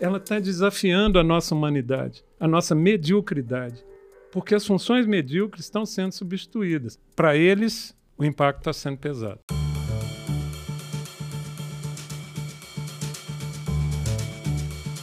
ela está desafiando a nossa humanidade, a nossa mediocridade, porque as funções medíocres estão sendo substituídas. Para eles, o impacto está sendo pesado.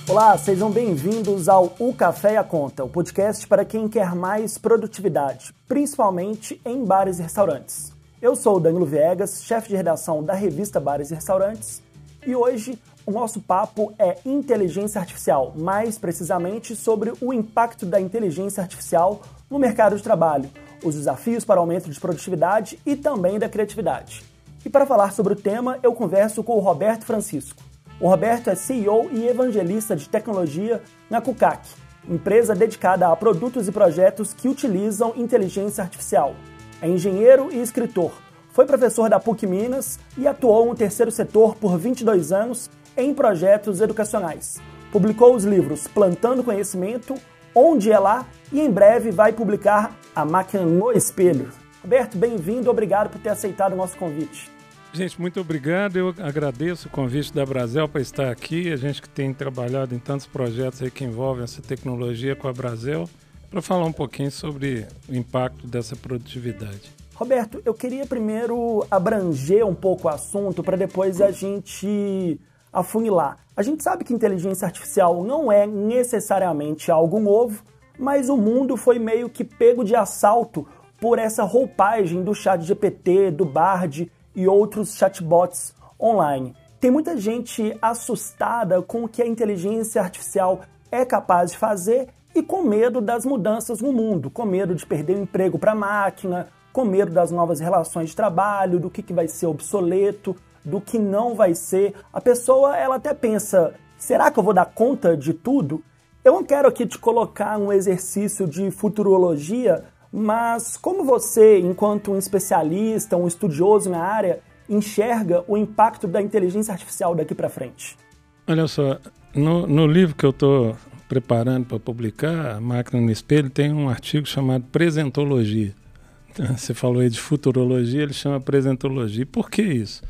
Olá, sejam bem-vindos ao O Café e a Conta, o podcast para quem quer mais produtividade, principalmente em bares e restaurantes. Eu sou o Danilo Viegas, chefe de redação da revista Bares e Restaurantes, e hoje o nosso papo é inteligência artificial, mais precisamente sobre o impacto da inteligência artificial no mercado de trabalho, os desafios para o aumento de produtividade e também da criatividade. E para falar sobre o tema, eu converso com o Roberto Francisco. O Roberto é CEO e evangelista de tecnologia na Cucac, empresa dedicada a produtos e projetos que utilizam inteligência artificial. É engenheiro e escritor. Foi professor da PUC Minas e atuou no terceiro setor por 22 anos em projetos educacionais. Publicou os livros Plantando Conhecimento, Onde é Lá e em breve vai publicar A Máquina no Espelho. Roberto, bem-vindo, obrigado por ter aceitado o nosso convite. Gente, muito obrigado. Eu agradeço o convite da Brasel para estar aqui. A gente que tem trabalhado em tantos projetos que envolvem essa tecnologia com a Brasel, para falar um pouquinho sobre o impacto dessa produtividade. Roberto, eu queria primeiro abranger um pouco o assunto para depois a gente afunilar. A gente sabe que inteligência artificial não é necessariamente algo novo, mas o mundo foi meio que pego de assalto por essa roupagem do chat GPT, do Bard e outros chatbots online. Tem muita gente assustada com o que a inteligência artificial é capaz de fazer e com medo das mudanças no mundo, com medo de perder o emprego para a máquina, com medo das novas relações de trabalho, do que, que vai ser obsoleto, do que não vai ser. A pessoa ela até pensa: será que eu vou dar conta de tudo? Eu não quero aqui te colocar um exercício de futurologia, mas como você, enquanto um especialista, um estudioso na área, enxerga o impacto da inteligência artificial daqui para frente? Olha só, no, no livro que eu estou preparando para publicar, A Máquina no Espelho, tem um artigo chamado Presentologia. Você falou aí de futurologia, ele chama presentologia. Por que isso?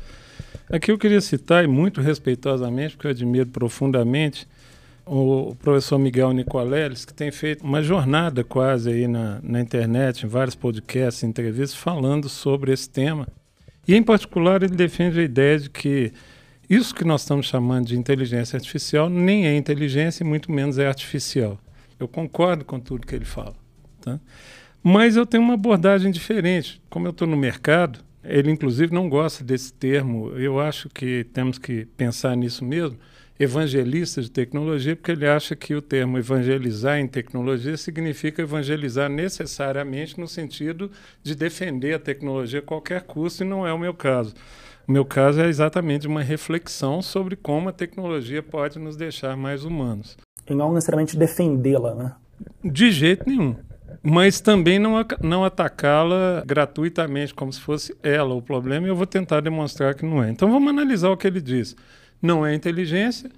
Aqui eu queria citar, e muito respeitosamente, porque eu admiro profundamente, o professor Miguel Nicoleles, que tem feito uma jornada quase aí na, na internet, em vários podcasts, entrevistas, falando sobre esse tema. E, em particular, ele defende a ideia de que isso que nós estamos chamando de inteligência artificial nem é inteligência e muito menos é artificial. Eu concordo com tudo que ele fala. Tá? Mas eu tenho uma abordagem diferente. Como eu estou no mercado, ele inclusive não gosta desse termo. Eu acho que temos que pensar nisso mesmo evangelista de tecnologia, porque ele acha que o termo evangelizar em tecnologia significa evangelizar necessariamente no sentido de defender a tecnologia a qualquer custo, e não é o meu caso. O meu caso é exatamente uma reflexão sobre como a tecnologia pode nos deixar mais humanos. E não necessariamente defendê-la, né? De jeito nenhum. Mas também não, não atacá-la gratuitamente, como se fosse ela o problema, e eu vou tentar demonstrar que não é. Então vamos analisar o que ele diz. Não é inteligência,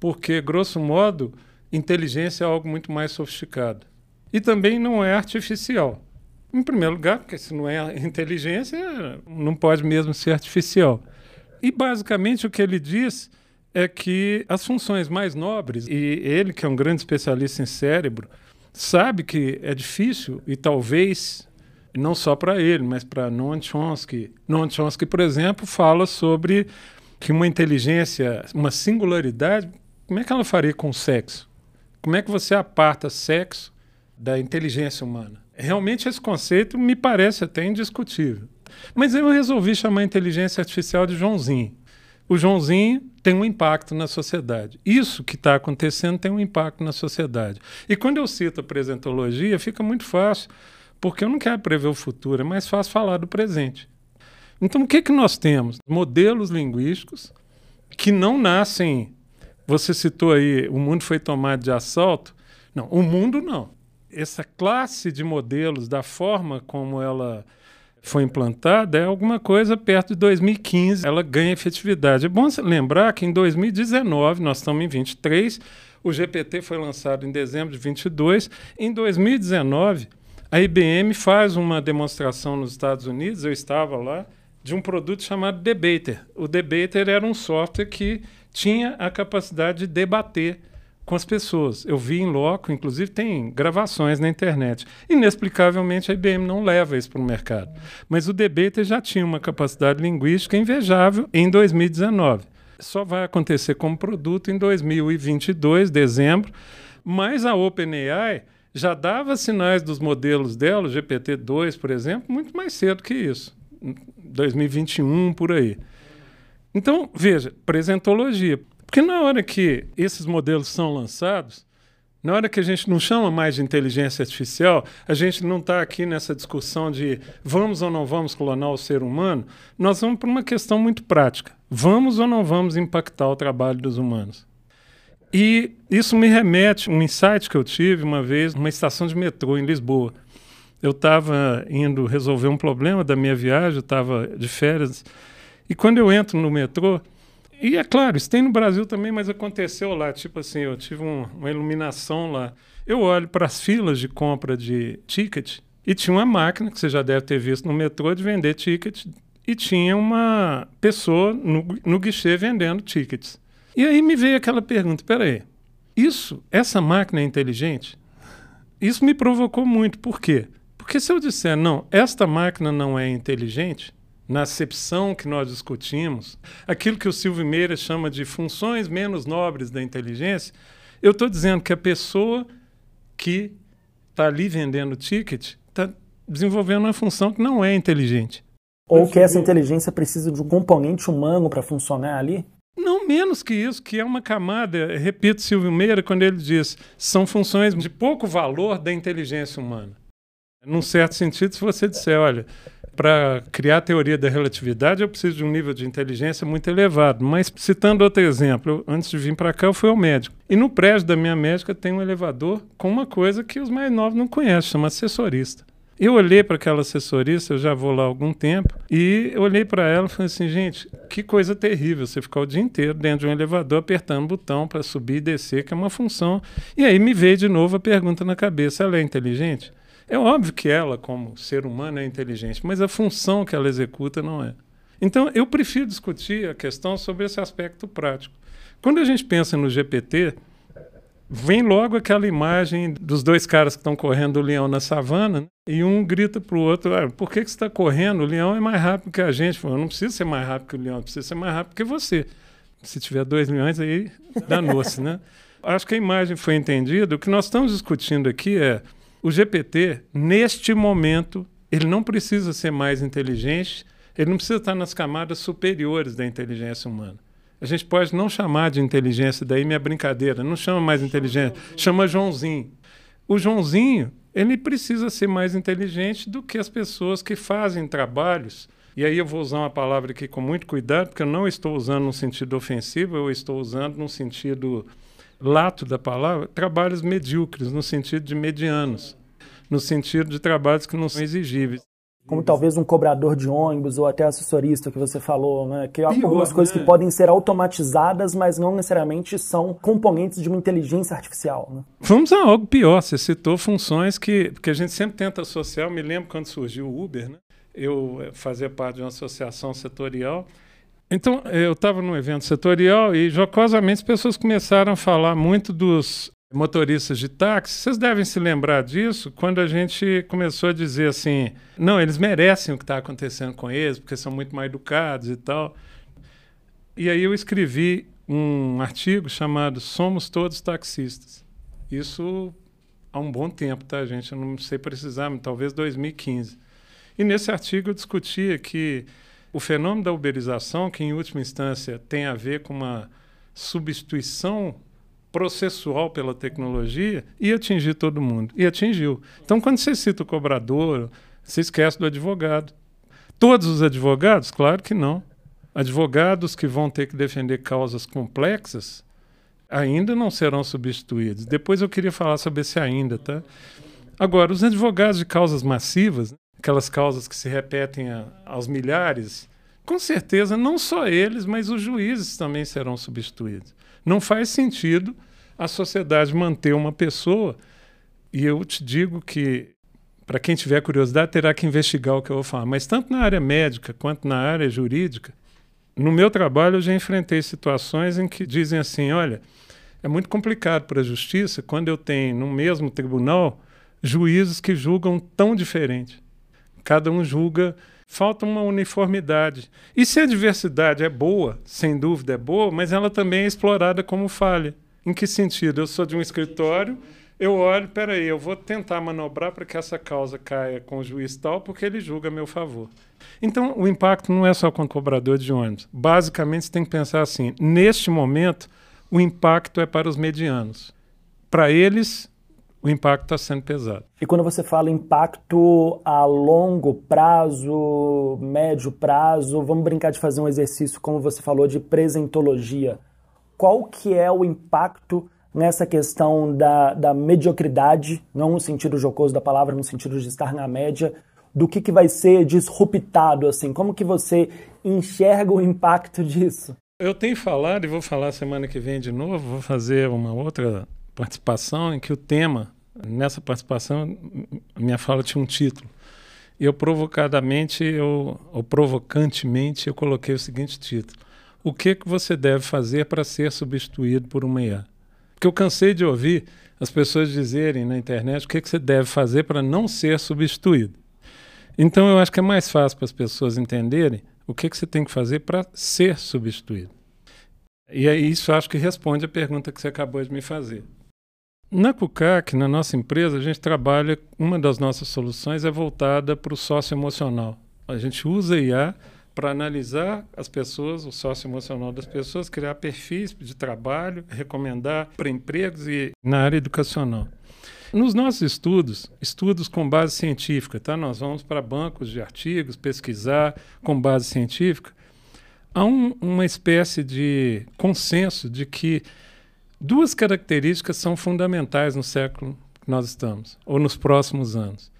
porque, grosso modo, inteligência é algo muito mais sofisticado. E também não é artificial. Em primeiro lugar, porque se não é inteligência, não pode mesmo ser artificial. E basicamente o que ele diz é que as funções mais nobres, e ele, que é um grande especialista em cérebro, sabe que é difícil e talvez não só para ele, mas para Noam Chomsky. Noam Chomsky, por exemplo, fala sobre que uma inteligência, uma singularidade, como é que ela faria com o sexo? Como é que você aparta sexo da inteligência humana? Realmente esse conceito me parece até indiscutível. Mas eu resolvi chamar a inteligência artificial de Joãozinho. O Joãozinho tem um impacto na sociedade. Isso que está acontecendo tem um impacto na sociedade. E quando eu cito a presentologia, fica muito fácil, porque eu não quero prever o futuro, é mais fácil falar do presente. Então, o que, que nós temos? Modelos linguísticos que não nascem. Você citou aí, o mundo foi tomado de assalto. Não, o mundo não. Essa classe de modelos, da forma como ela foi implantada, é alguma coisa perto de 2015, ela ganha efetividade. É bom lembrar que em 2019, nós estamos em 23, o GPT foi lançado em dezembro de 22. Em 2019, a IBM faz uma demonstração nos Estados Unidos, eu estava lá, de um produto chamado Debater. O Debater era um software que tinha a capacidade de debater com as pessoas. Eu vi em loco, inclusive tem gravações na internet. Inexplicavelmente a IBM não leva isso para o mercado. Mas o Debater já tinha uma capacidade linguística invejável em 2019. Só vai acontecer como produto em 2022, dezembro, mas a OpenAI já dava sinais dos modelos dela, o GPT-2, por exemplo, muito mais cedo que isso. 2021, por aí. Então, veja, presentologia. Porque na hora que esses modelos são lançados, na hora que a gente não chama mais de inteligência artificial, a gente não está aqui nessa discussão de vamos ou não vamos clonar o ser humano, nós vamos para uma questão muito prática. Vamos ou não vamos impactar o trabalho dos humanos? E isso me remete a um insight que eu tive uma vez numa estação de metrô em Lisboa. Eu estava indo resolver um problema da minha viagem, estava de férias, e quando eu entro no metrô, e é claro, isso tem no Brasil também, mas aconteceu lá. Tipo assim, eu tive um, uma iluminação lá. Eu olho para as filas de compra de ticket e tinha uma máquina, que você já deve ter visto no metrô, de vender ticket. E tinha uma pessoa no, no guichê vendendo tickets. E aí me veio aquela pergunta: peraí, isso, essa máquina é inteligente? Isso me provocou muito. Por quê? Porque se eu disser, não, esta máquina não é inteligente, na acepção que nós discutimos, aquilo que o Silvio Meira chama de funções menos nobres da inteligência, eu estou dizendo que a pessoa que está ali vendendo ticket está desenvolvendo uma função que não é inteligente. Ou que essa inteligência precisa de um componente humano para funcionar ali? Não menos que isso, que é uma camada, repito Silvio Meira, quando ele diz, são funções de pouco valor da inteligência humana. Num certo sentido, se você disser, olha, para criar a teoria da relatividade, eu preciso de um nível de inteligência muito elevado. Mas, citando outro exemplo, antes de vir para cá, eu fui ao médico. E no prédio da minha médica tem um elevador com uma coisa que os mais novos não conhecem, chama assessorista. Eu olhei para aquela assessorista, eu já vou lá há algum tempo, e eu olhei para ela e falei assim, gente, que coisa terrível você ficar o dia inteiro dentro de um elevador apertando botão para subir e descer, que é uma função. E aí me veio de novo a pergunta na cabeça, ela é inteligente? É óbvio que ela, como ser humano, é inteligente, mas a função que ela executa não é. Então, eu prefiro discutir a questão sobre esse aspecto prático. Quando a gente pensa no GPT, vem logo aquela imagem dos dois caras que estão correndo o leão na savana, né? e um grita para o outro: ah, por que, que você está correndo? O leão é mais rápido que a gente. Eu não preciso ser mais rápido que o leão, preciso ser mais rápido que você. Se tiver dois leões, aí danou-se, né? Acho que a imagem foi entendida. O que nós estamos discutindo aqui é o GPT, neste momento, ele não precisa ser mais inteligente, ele não precisa estar nas camadas superiores da inteligência humana. A gente pode não chamar de inteligência, daí minha brincadeira, não chama mais inteligência, chama Joãozinho. O Joãozinho, ele precisa ser mais inteligente do que as pessoas que fazem trabalhos. E aí eu vou usar uma palavra aqui com muito cuidado, porque eu não estou usando no sentido ofensivo, eu estou usando no sentido lato da palavra, trabalhos medíocres, no sentido de medianos, no sentido de trabalhos que não são exigíveis. Como talvez um cobrador de ônibus ou até assessorista que você falou, né? Que algumas coisas né? que podem ser automatizadas, mas não necessariamente são componentes de uma inteligência artificial. Né? Vamos a algo pior. Você citou funções que, que a gente sempre tenta associar. Eu me lembro quando surgiu o Uber, né? Eu eh, fazia parte de uma associação setorial então, eu estava num evento setorial e, jocosamente, as pessoas começaram a falar muito dos motoristas de táxi. Vocês devem se lembrar disso quando a gente começou a dizer assim: não, eles merecem o que está acontecendo com eles, porque são muito mal educados e tal. E aí eu escrevi um artigo chamado Somos Todos Taxistas. Isso há um bom tempo, tá, gente? Eu não sei precisar, mas talvez 2015. E nesse artigo eu discutia que o fenômeno da uberização, que em última instância tem a ver com uma substituição processual pela tecnologia, ia atingir todo mundo. E atingiu. Então, quando você cita o cobrador, você esquece do advogado. Todos os advogados? Claro que não. Advogados que vão ter que defender causas complexas ainda não serão substituídos. Depois eu queria falar sobre esse ainda, tá? Agora, os advogados de causas massivas, aquelas causas que se repetem a, aos milhares, com certeza não só eles, mas os juízes também serão substituídos. Não faz sentido a sociedade manter uma pessoa, e eu te digo que, para quem tiver curiosidade, terá que investigar o que eu vou falar, mas tanto na área médica quanto na área jurídica, no meu trabalho eu já enfrentei situações em que dizem assim: olha, É muito complicado para a justiça quando eu tenho no mesmo tribunal juízes que julgam tão diferente. Cada um julga, falta uma uniformidade. E se a diversidade é boa, sem dúvida é boa, mas ela também é explorada como falha. Em que sentido? Eu sou de um escritório, eu olho, peraí, eu vou tentar manobrar para que essa causa caia com o juiz tal, porque ele julga a meu favor. Então, o impacto não é só com o cobrador de ônibus. Basicamente, você tem que pensar assim: neste momento, o impacto é para os medianos. Para eles, o impacto está sendo pesado. E quando você fala impacto a longo prazo, médio prazo, vamos brincar de fazer um exercício, como você falou, de presentologia. Qual que é o impacto nessa questão da, da mediocridade, não no sentido jocoso da palavra, no sentido de estar na média, do que, que vai ser disruptado, assim? Como que você enxerga o impacto disso? Eu tenho falado, e vou falar semana que vem de novo, vou fazer uma outra participação em que o tema, nessa participação, minha fala tinha um título. E eu provocadamente, eu, ou provocantemente, eu coloquei o seguinte título. O que, que você deve fazer para ser substituído por uma IA? Porque eu cansei de ouvir as pessoas dizerem na internet o que, que você deve fazer para não ser substituído. Então eu acho que é mais fácil para as pessoas entenderem o que, que você tem que fazer para ser substituído? E aí isso acho que responde a pergunta que você acabou de me fazer. Na CUCAC, na nossa empresa, a gente trabalha, uma das nossas soluções é voltada para o sócio emocional. A gente usa IA para analisar as pessoas, o sócio emocional das pessoas, criar perfis de trabalho, recomendar para empregos e na área educacional. Nos nossos estudos, estudos com base científica, tá? Nós vamos para bancos de artigos, pesquisar com base científica. Há um, uma espécie de consenso de que duas características são fundamentais no século que nós estamos, ou nos próximos anos.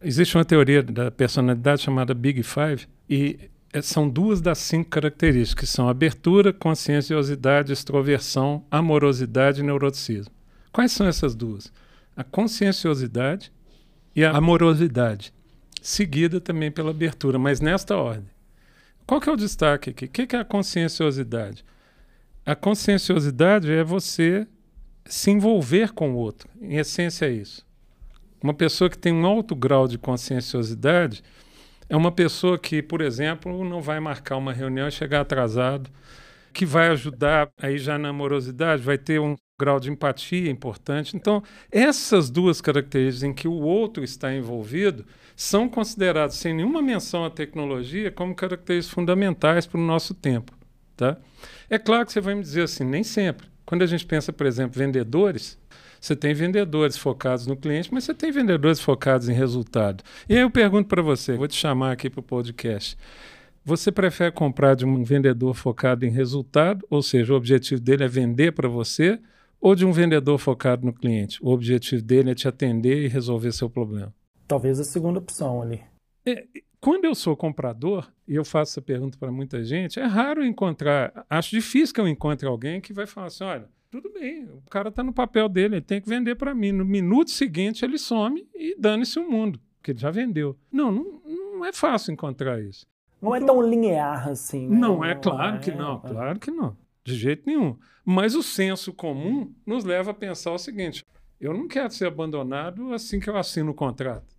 Existe uma teoria da personalidade chamada Big Five, e é, são duas das cinco características, que são abertura, conscienciosidade, extroversão, amorosidade e neuroticismo. Quais são essas duas? a conscienciosidade e a amorosidade, seguida também pela abertura, mas nesta ordem. Qual que é o destaque aqui? O que é a conscienciosidade? A conscienciosidade é você se envolver com o outro. Em essência, é isso. Uma pessoa que tem um alto grau de conscienciosidade é uma pessoa que, por exemplo, não vai marcar uma reunião e chegar atrasado, que vai ajudar aí já na amorosidade, vai ter um grau de empatia importante. Então, essas duas características em que o outro está envolvido são consideradas, sem nenhuma menção à tecnologia, como características fundamentais para o nosso tempo. Tá? É claro que você vai me dizer assim, nem sempre. Quando a gente pensa, por exemplo, vendedores, você tem vendedores focados no cliente, mas você tem vendedores focados em resultado. E aí eu pergunto para você, vou te chamar aqui para o podcast. Você prefere comprar de um vendedor focado em resultado, ou seja, o objetivo dele é vender para você, ou de um vendedor focado no cliente? O objetivo dele é te atender e resolver seu problema. Talvez a segunda opção ali. É, quando eu sou comprador, e eu faço essa pergunta para muita gente, é raro encontrar, acho difícil que eu encontre alguém que vai falar assim: olha, tudo bem, o cara está no papel dele, ele tem que vender para mim. No minuto seguinte ele some e dane-se o mundo, porque ele já vendeu. Não, não, não é fácil encontrar isso. Não é tão linear assim. Né? Não, é claro que não, é. claro que não. De jeito nenhum. Mas o senso comum nos leva a pensar o seguinte: eu não quero ser abandonado assim que eu assino o contrato.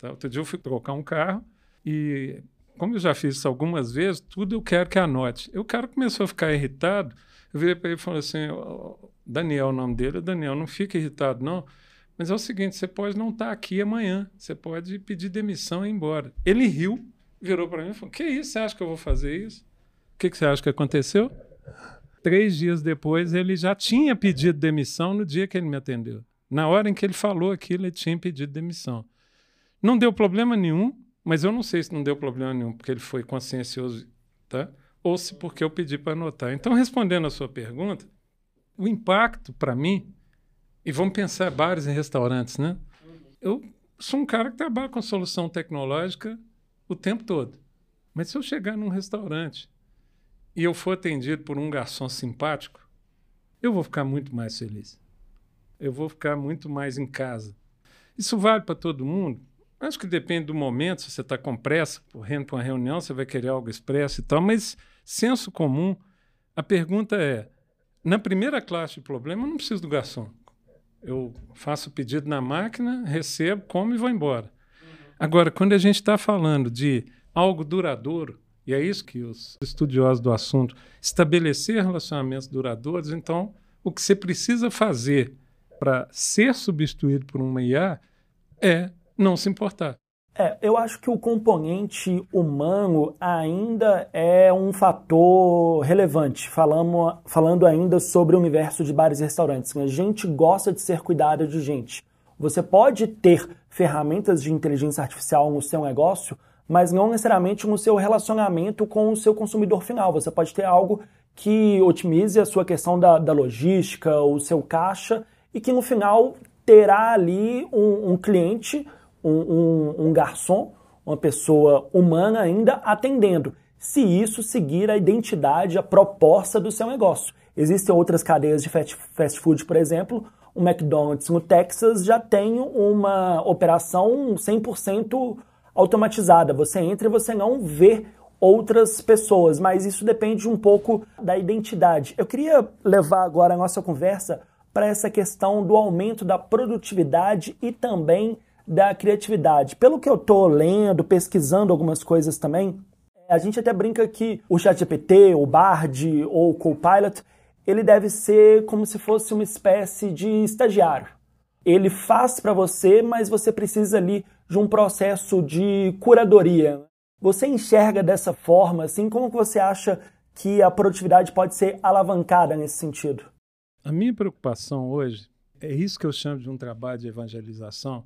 Tá? Outro dia eu fui trocar um carro e, como eu já fiz isso algumas vezes, tudo eu quero que anote. E o cara começou a ficar irritado. Eu virei para ele e falei assim: Daniel, o nome dele é Daniel, não fica irritado, não. Mas é o seguinte: você pode não estar tá aqui amanhã, você pode pedir demissão e ir embora. Ele riu, virou para mim e falou: Que isso? Você acha que eu vou fazer isso? O que, que você acha que aconteceu? três dias depois, ele já tinha pedido demissão no dia que ele me atendeu. Na hora em que ele falou aquilo, ele tinha pedido demissão. Não deu problema nenhum, mas eu não sei se não deu problema nenhum porque ele foi consciencioso, tá? ou se porque eu pedi para anotar. Então, respondendo a sua pergunta, o impacto para mim, e vamos pensar bares e restaurantes, né? Eu sou um cara que trabalha com solução tecnológica o tempo todo. Mas se eu chegar num restaurante e eu for atendido por um garçom simpático, eu vou ficar muito mais feliz. Eu vou ficar muito mais em casa. Isso vale para todo mundo? Acho que depende do momento, se você está com pressa, correndo para uma reunião, você vai querer algo expresso e tal, mas senso comum, a pergunta é: Na primeira classe de problema, eu não preciso do garçom. Eu faço o pedido na máquina, recebo, como e vou embora. Agora, quando a gente está falando de algo duradouro, e é isso que os estudiosos do assunto estabelecer relacionamentos duradouros, então o que você precisa fazer para ser substituído por uma IA é não se importar. É, eu acho que o componente humano ainda é um fator relevante, falando, falando ainda sobre o universo de bares e restaurantes. A gente gosta de ser cuidado de gente. Você pode ter ferramentas de inteligência artificial no seu negócio, mas não necessariamente no seu relacionamento com o seu consumidor final. Você pode ter algo que otimize a sua questão da, da logística, o seu caixa, e que no final terá ali um, um cliente um, um, um garçom, uma pessoa humana ainda atendendo, se isso seguir a identidade, a proposta do seu negócio. Existem outras cadeias de fast food, por exemplo, o McDonald's no Texas já tem uma operação 100% automatizada. Você entra e você não vê outras pessoas, mas isso depende um pouco da identidade. Eu queria levar agora a nossa conversa para essa questão do aumento da produtividade e também da criatividade. Pelo que eu estou lendo, pesquisando algumas coisas também, a gente até brinca que o ChatGPT, o Bard ou o Copilot, ele deve ser como se fosse uma espécie de estagiário. Ele faz para você, mas você precisa ali de um processo de curadoria. Você enxerga dessa forma, assim, como você acha que a produtividade pode ser alavancada nesse sentido? A minha preocupação hoje é isso que eu chamo de um trabalho de evangelização,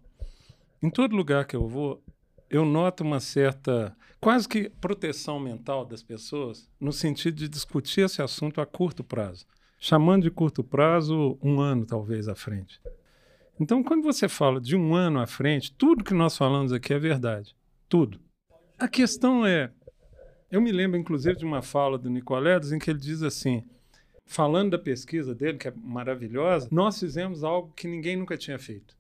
em todo lugar que eu vou, eu noto uma certa, quase que proteção mental das pessoas, no sentido de discutir esse assunto a curto prazo. Chamando de curto prazo, um ano talvez à frente. Então, quando você fala de um ano à frente, tudo que nós falamos aqui é verdade. Tudo. A questão é. Eu me lembro, inclusive, de uma fala do Nicoledes em que ele diz assim: falando da pesquisa dele, que é maravilhosa, nós fizemos algo que ninguém nunca tinha feito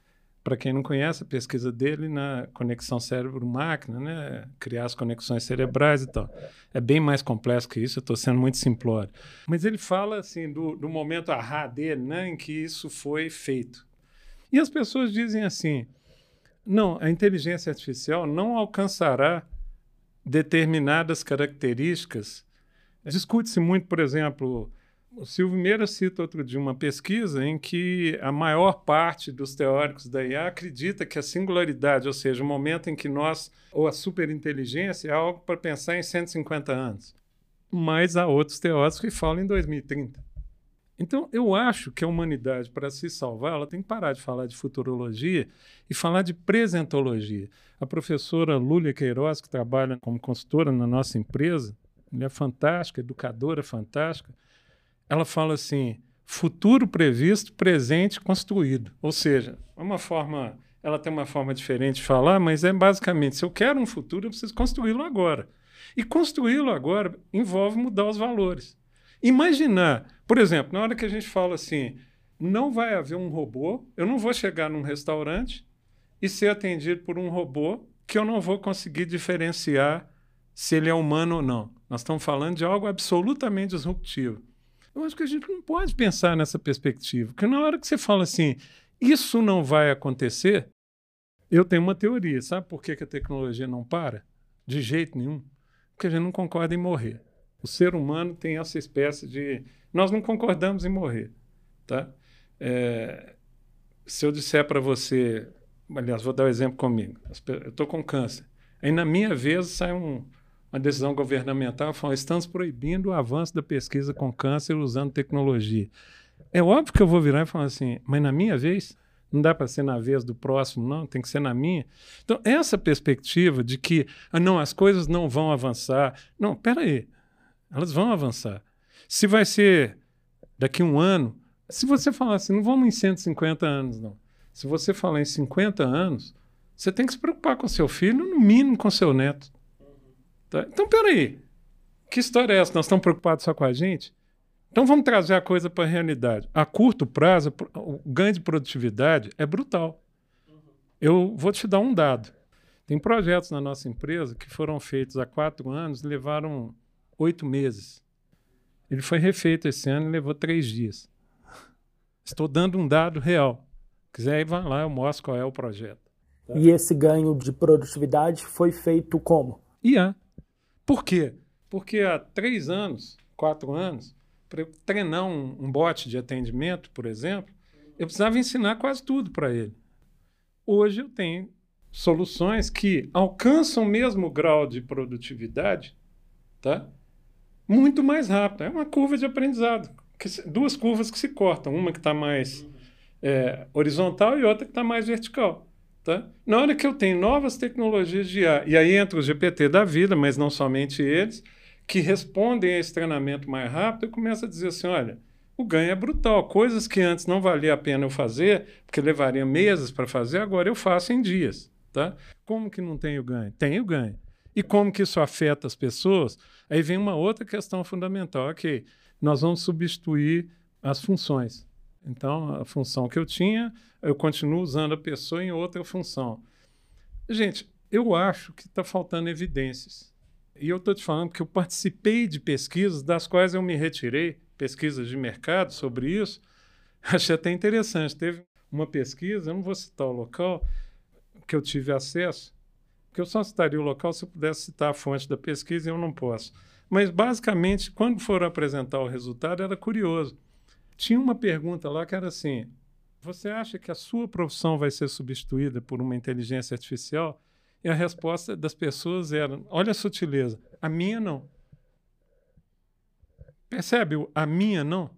para quem não conhece, a pesquisa dele na conexão cérebro-máquina, né? criar as conexões cerebrais e tal. É bem mais complexo que isso, eu estou sendo muito simplório. Mas ele fala assim do, do momento ahá dele, né? em que isso foi feito. E as pessoas dizem assim: não, a inteligência artificial não alcançará determinadas características. Discute-se muito, por exemplo, o Silvio Meira cita outro dia uma pesquisa em que a maior parte dos teóricos da IA acredita que a singularidade, ou seja, o momento em que nós, ou a superinteligência, é algo para pensar em 150 anos. Mas há outros teóricos que falam em 2030. Então, eu acho que a humanidade, para se salvar, ela tem que parar de falar de futurologia e falar de presentologia. A professora Lúlia Queiroz, que trabalha como consultora na nossa empresa, mulher fantástica, educadora fantástica, ela fala assim: futuro previsto, presente construído. Ou seja, é uma forma, ela tem uma forma diferente de falar, mas é basicamente: se eu quero um futuro, eu preciso construí-lo agora. E construí-lo agora envolve mudar os valores. Imaginar, por exemplo, na hora que a gente fala assim, não vai haver um robô, eu não vou chegar num restaurante e ser atendido por um robô que eu não vou conseguir diferenciar se ele é humano ou não. Nós estamos falando de algo absolutamente disruptivo. Eu acho que a gente não pode pensar nessa perspectiva, porque na hora que você fala assim, isso não vai acontecer, eu tenho uma teoria. Sabe por que, a tecnologia não para? De jeito nenhum. Porque a gente não concorda em morrer. O ser humano tem essa espécie de. Nós não concordamos em morrer. Tá? É... Se eu disser para você. Aliás, vou dar um exemplo comigo. Eu estou com câncer. Aí, na minha vez, sai um, uma decisão governamental falando estamos proibindo o avanço da pesquisa com câncer usando tecnologia. É óbvio que eu vou virar e falar assim, mas na minha vez, não dá para ser na vez do próximo, não, tem que ser na minha. Então, essa perspectiva de que, ah, não, as coisas não vão avançar. Não, peraí, elas vão avançar. Se vai ser daqui a um ano, se você falar assim, não vamos em 150 anos, não. Se você falar em 50 anos, você tem que se preocupar com seu filho, no mínimo com seu neto. Tá? Então, peraí. Que história é essa? Nós estamos preocupados só com a gente? Então vamos trazer a coisa para a realidade. A curto prazo, o ganho de produtividade é brutal. Eu vou te dar um dado. Tem projetos na nossa empresa que foram feitos há quatro anos, levaram oito meses. Ele foi refeito esse ano e levou três dias. Estou dando um dado real. Se quiser, vá lá, eu mostro qual é o projeto. E esse ganho de produtividade foi feito como? IA. Por quê? Porque há três anos, quatro anos, para treinar um, um bot de atendimento, por exemplo, eu precisava ensinar quase tudo para ele. Hoje eu tenho soluções que alcançam o mesmo grau de produtividade, tá? Muito mais rápido. É uma curva de aprendizado. duas curvas que se cortam, uma que está mais é, horizontal e outra que está mais vertical. Tá? Na hora que eu tenho novas tecnologias de IA, e aí entra o GPT da vida, mas não somente eles, que respondem a esse treinamento mais rápido, eu começo a dizer assim: olha, o ganho é brutal. Coisas que antes não valia a pena eu fazer, porque levaria meses para fazer, agora eu faço em dias. Tá? Como que não tenho ganho? Tenho ganho. E como que isso afeta as pessoas? Aí vem uma outra questão fundamental. Ok, nós vamos substituir as funções. Então, a função que eu tinha, eu continuo usando a pessoa em outra função. Gente, eu acho que está faltando evidências. E eu estou te falando que eu participei de pesquisas das quais eu me retirei, pesquisas de mercado sobre isso. Achei até interessante. Teve uma pesquisa, eu não vou citar o local, que eu tive acesso, porque eu só citaria o local se eu pudesse citar a fonte da pesquisa e eu não posso. Mas, basicamente, quando foram apresentar o resultado, era curioso. Tinha uma pergunta lá que era assim: você acha que a sua profissão vai ser substituída por uma inteligência artificial? E a resposta das pessoas era: olha a sutileza, a minha não. Percebe? A minha não.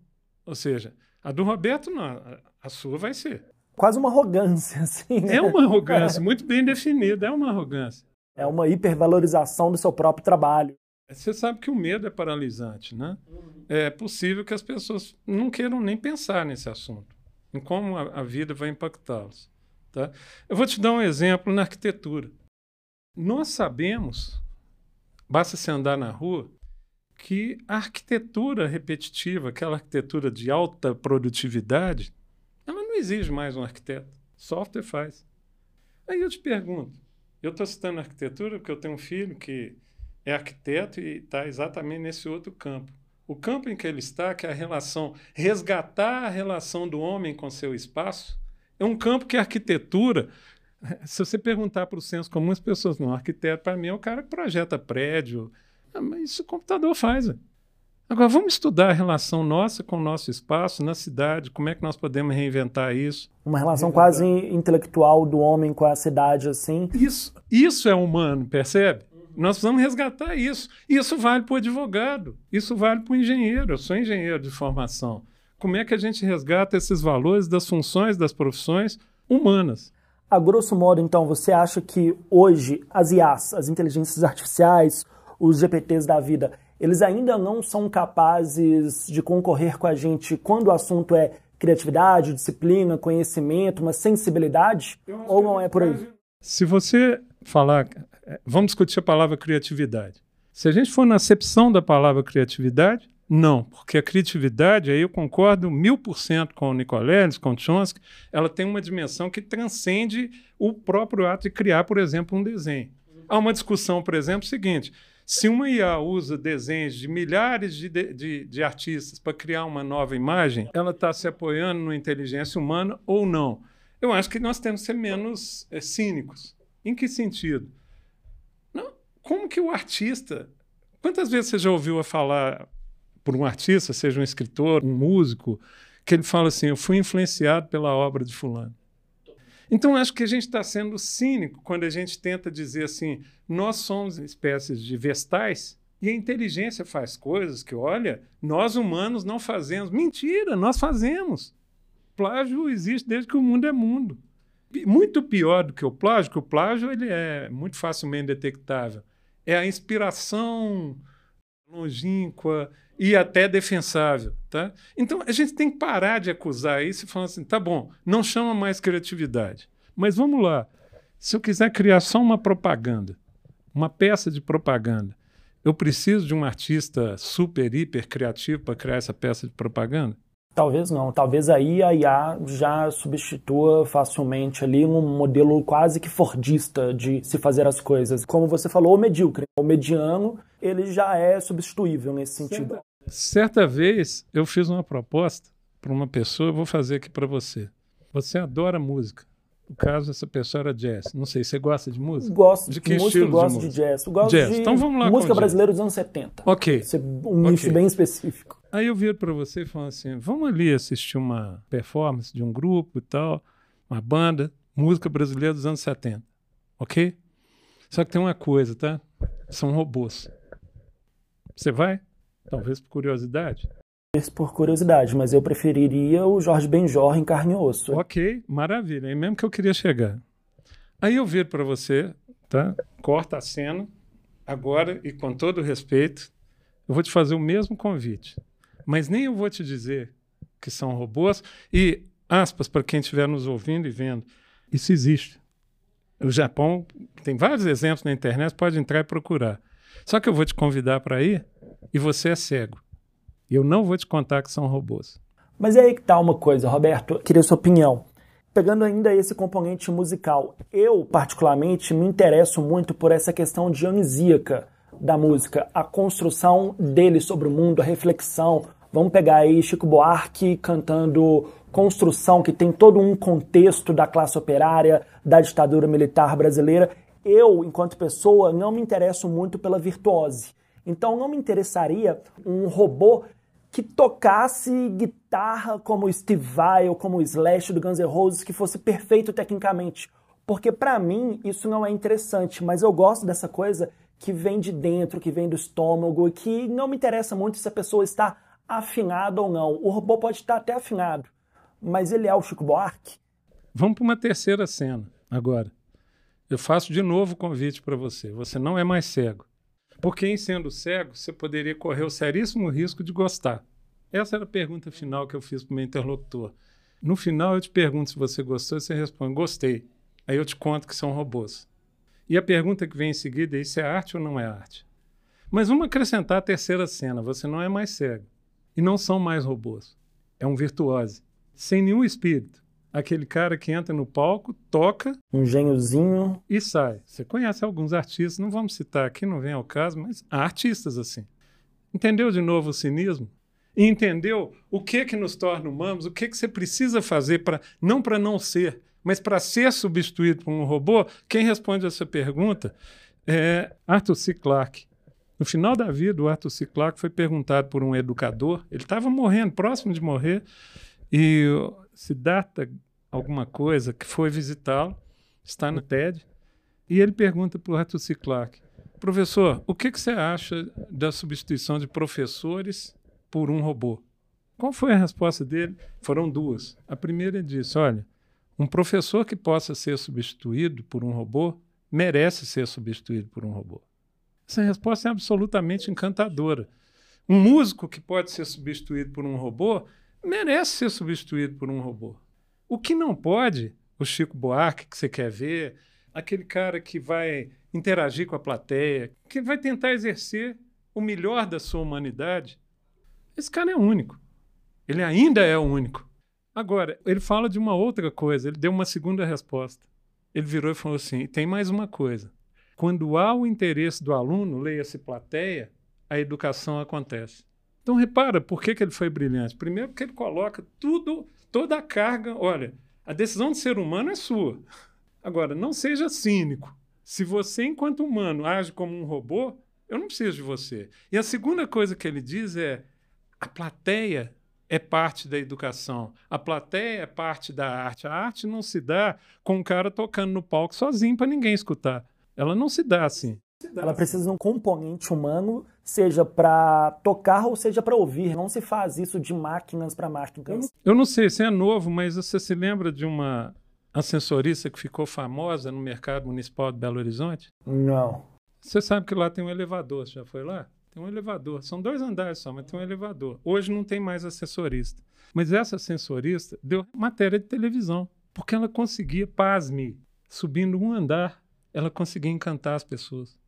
Ou seja, a do Roberto não, a sua vai ser. Quase uma arrogância, assim. Né? É uma arrogância, muito bem definida, é uma arrogância. É uma hipervalorização do seu próprio trabalho. Você sabe que o medo é paralisante, né? É possível que as pessoas não queiram nem pensar nesse assunto, em como a, a vida vai impactá-los. Tá? Eu vou te dar um exemplo na arquitetura. Nós sabemos, basta se andar na rua, que a arquitetura repetitiva, aquela arquitetura de alta produtividade, ela não exige mais um arquiteto. Software faz. Aí eu te pergunto, eu estou citando arquitetura porque eu tenho um filho que é arquiteto e está exatamente nesse outro campo. O campo em que ele está, que é a relação, resgatar a relação do homem com seu espaço, é um campo que a arquitetura, se você perguntar para o senso comum, as pessoas, não, arquiteto para mim é o cara que projeta prédio, ah, mas isso o computador faz. Agora, vamos estudar a relação nossa com o nosso espaço na cidade, como é que nós podemos reinventar isso. Uma relação reinventar. quase intelectual do homem com a cidade, assim. Isso, isso é humano, percebe? Nós precisamos resgatar isso. Isso vale para o advogado, isso vale para o engenheiro. Eu sou engenheiro de formação. Como é que a gente resgata esses valores das funções das profissões humanas? A grosso modo, então, você acha que hoje as IAs, as inteligências artificiais, os GPTs da vida, eles ainda não são capazes de concorrer com a gente quando o assunto é criatividade, disciplina, conhecimento, uma sensibilidade? Ou não é por aí? Se você falar vamos discutir a palavra criatividade. Se a gente for na acepção da palavra criatividade, não, porque a criatividade, aí eu concordo mil por cento com o Nicoleles, com o Chomsky, ela tem uma dimensão que transcende o próprio ato de criar, por exemplo, um desenho. Há uma discussão, por exemplo, seguinte: se uma IA usa desenhos de milhares de, de, de artistas para criar uma nova imagem, ela está se apoiando na inteligência humana ou não? Eu acho que nós temos que ser menos é, cínicos. Em que sentido? Como que o artista. Quantas vezes você já ouviu falar por um artista, seja um escritor, um músico, que ele fala assim: Eu fui influenciado pela obra de Fulano. Então, acho que a gente está sendo cínico quando a gente tenta dizer assim: nós somos espécies de vestais e a inteligência faz coisas que, olha, nós humanos não fazemos. Mentira, nós fazemos. Plágio existe desde que o mundo é mundo. Muito pior do que o plágio, que o plágio ele é muito facilmente detectável é a inspiração longínqua e até defensável. Tá? Então a gente tem que parar de acusar isso e falar assim: tá bom, não chama mais criatividade. Mas vamos lá. Se eu quiser criar só uma propaganda, uma peça de propaganda, eu preciso de um artista super, hiper criativo para criar essa peça de propaganda? Talvez não. Talvez aí a IA já substitua facilmente ali um modelo quase que fordista de se fazer as coisas. Como você falou, o medíocre. O mediano, ele já é substituível nesse sentido. Certa vez eu fiz uma proposta para uma pessoa, eu vou fazer aqui para você. Você adora música. No caso, essa pessoa era jazz. Não sei, você gosta de música? Gosto de que música, gosto de, de jazz. Eu gosto jazz. de então vamos lá música brasileira dos anos 70. Ok. Um nicho Ok. bem específico. Aí eu viro para você e falo assim: vamos ali assistir uma performance de um grupo e tal, uma banda, música brasileira dos anos 70. Ok? Só que tem uma coisa, tá? São robôs. Você vai? Talvez por curiosidade. Isso por curiosidade, mas eu preferiria o Jorge Benjor em carne e osso. Ok, maravilha. É mesmo que eu queria chegar. Aí eu viro para você, tá? Corta a cena agora e com todo respeito, eu vou te fazer o mesmo convite. Mas nem eu vou te dizer que são robôs e aspas para quem estiver nos ouvindo e vendo. Isso existe. O Japão tem vários exemplos na internet, pode entrar e procurar. Só que eu vou te convidar para ir e você é cego. Eu não vou te contar que são robôs. Mas é aí que tá uma coisa, Roberto, queria sua opinião. Pegando ainda esse componente musical, eu particularmente me interesso muito por essa questão dionisíaca da música, a construção dele sobre o mundo, a reflexão. Vamos pegar aí Chico Buarque cantando Construção, que tem todo um contexto da classe operária, da ditadura militar brasileira. Eu, enquanto pessoa, não me interesso muito pela virtuose. Então não me interessaria um robô que tocasse guitarra como Steve Vai ou como Slash do Guns N' Roses, que fosse perfeito tecnicamente. Porque para mim isso não é interessante, mas eu gosto dessa coisa que vem de dentro, que vem do estômago que não me interessa muito se a pessoa está afinada ou não. O robô pode estar até afinado, mas ele é o Chico Buarque. Vamos para uma terceira cena agora. Eu faço de novo o convite para você. Você não é mais cego. Porque em sendo cego, você poderia correr o seríssimo risco de gostar. Essa era a pergunta final que eu fiz para o meu interlocutor. No final, eu te pergunto se você gostou e você responde: gostei. Aí eu te conto que são robôs. E a pergunta que vem em seguida é: isso é arte ou não é arte? Mas vamos acrescentar a terceira cena: você não é mais cego. E não são mais robôs. É um virtuose. Sem nenhum espírito. Aquele cara que entra no palco, toca Um geniozinho. e sai. Você conhece alguns artistas, não vamos citar aqui, não vem ao caso, mas há artistas assim. Entendeu de novo o cinismo? E entendeu o que que nos torna humanos, o que que você precisa fazer para não para não ser, mas para ser substituído por um robô? Quem responde essa pergunta é Arthur C. Clarke. No final da vida, o Arthur C. Clarke foi perguntado por um educador, ele estava morrendo, próximo de morrer, e o Siddhartha, alguma coisa, que foi visitá-lo, está no TED, e ele pergunta para o Arthur C. Clarke, professor, o que, que você acha da substituição de professores por um robô? Qual foi a resposta dele? Foram duas. A primeira disse, olha, um professor que possa ser substituído por um robô merece ser substituído por um robô. Essa resposta é absolutamente encantadora. Um músico que pode ser substituído por um robô merece ser substituído por um robô. O que não pode, o Chico Buarque que você quer ver, aquele cara que vai interagir com a plateia, que vai tentar exercer o melhor da sua humanidade, esse cara é único. Ele ainda é único. Agora, ele fala de uma outra coisa, ele deu uma segunda resposta. Ele virou e falou assim: tem mais uma coisa. Quando há o interesse do aluno, leia-se plateia, a educação acontece. Então repara por que, que ele foi brilhante. Primeiro porque ele coloca tudo, toda a carga. Olha, a decisão de ser humano é sua. Agora, não seja cínico. Se você, enquanto humano, age como um robô, eu não preciso de você. E a segunda coisa que ele diz é: a plateia é parte da educação. A plateia é parte da arte. A arte não se dá com um cara tocando no palco sozinho para ninguém escutar. Ela não se dá assim. Ela precisa de um componente humano, seja para tocar ou seja para ouvir. Não se faz isso de máquinas para máquinas. Eu não sei se é novo, mas você se lembra de uma ascensorista que ficou famosa no mercado municipal de Belo Horizonte? Não. Você sabe que lá tem um elevador, você já foi lá? Tem um elevador. São dois andares só, mas tem um elevador. Hoje não tem mais assessorista. Mas essa ascensorista deu matéria de televisão, porque ela conseguia, pasme, subindo um andar, ela conseguia encantar as pessoas.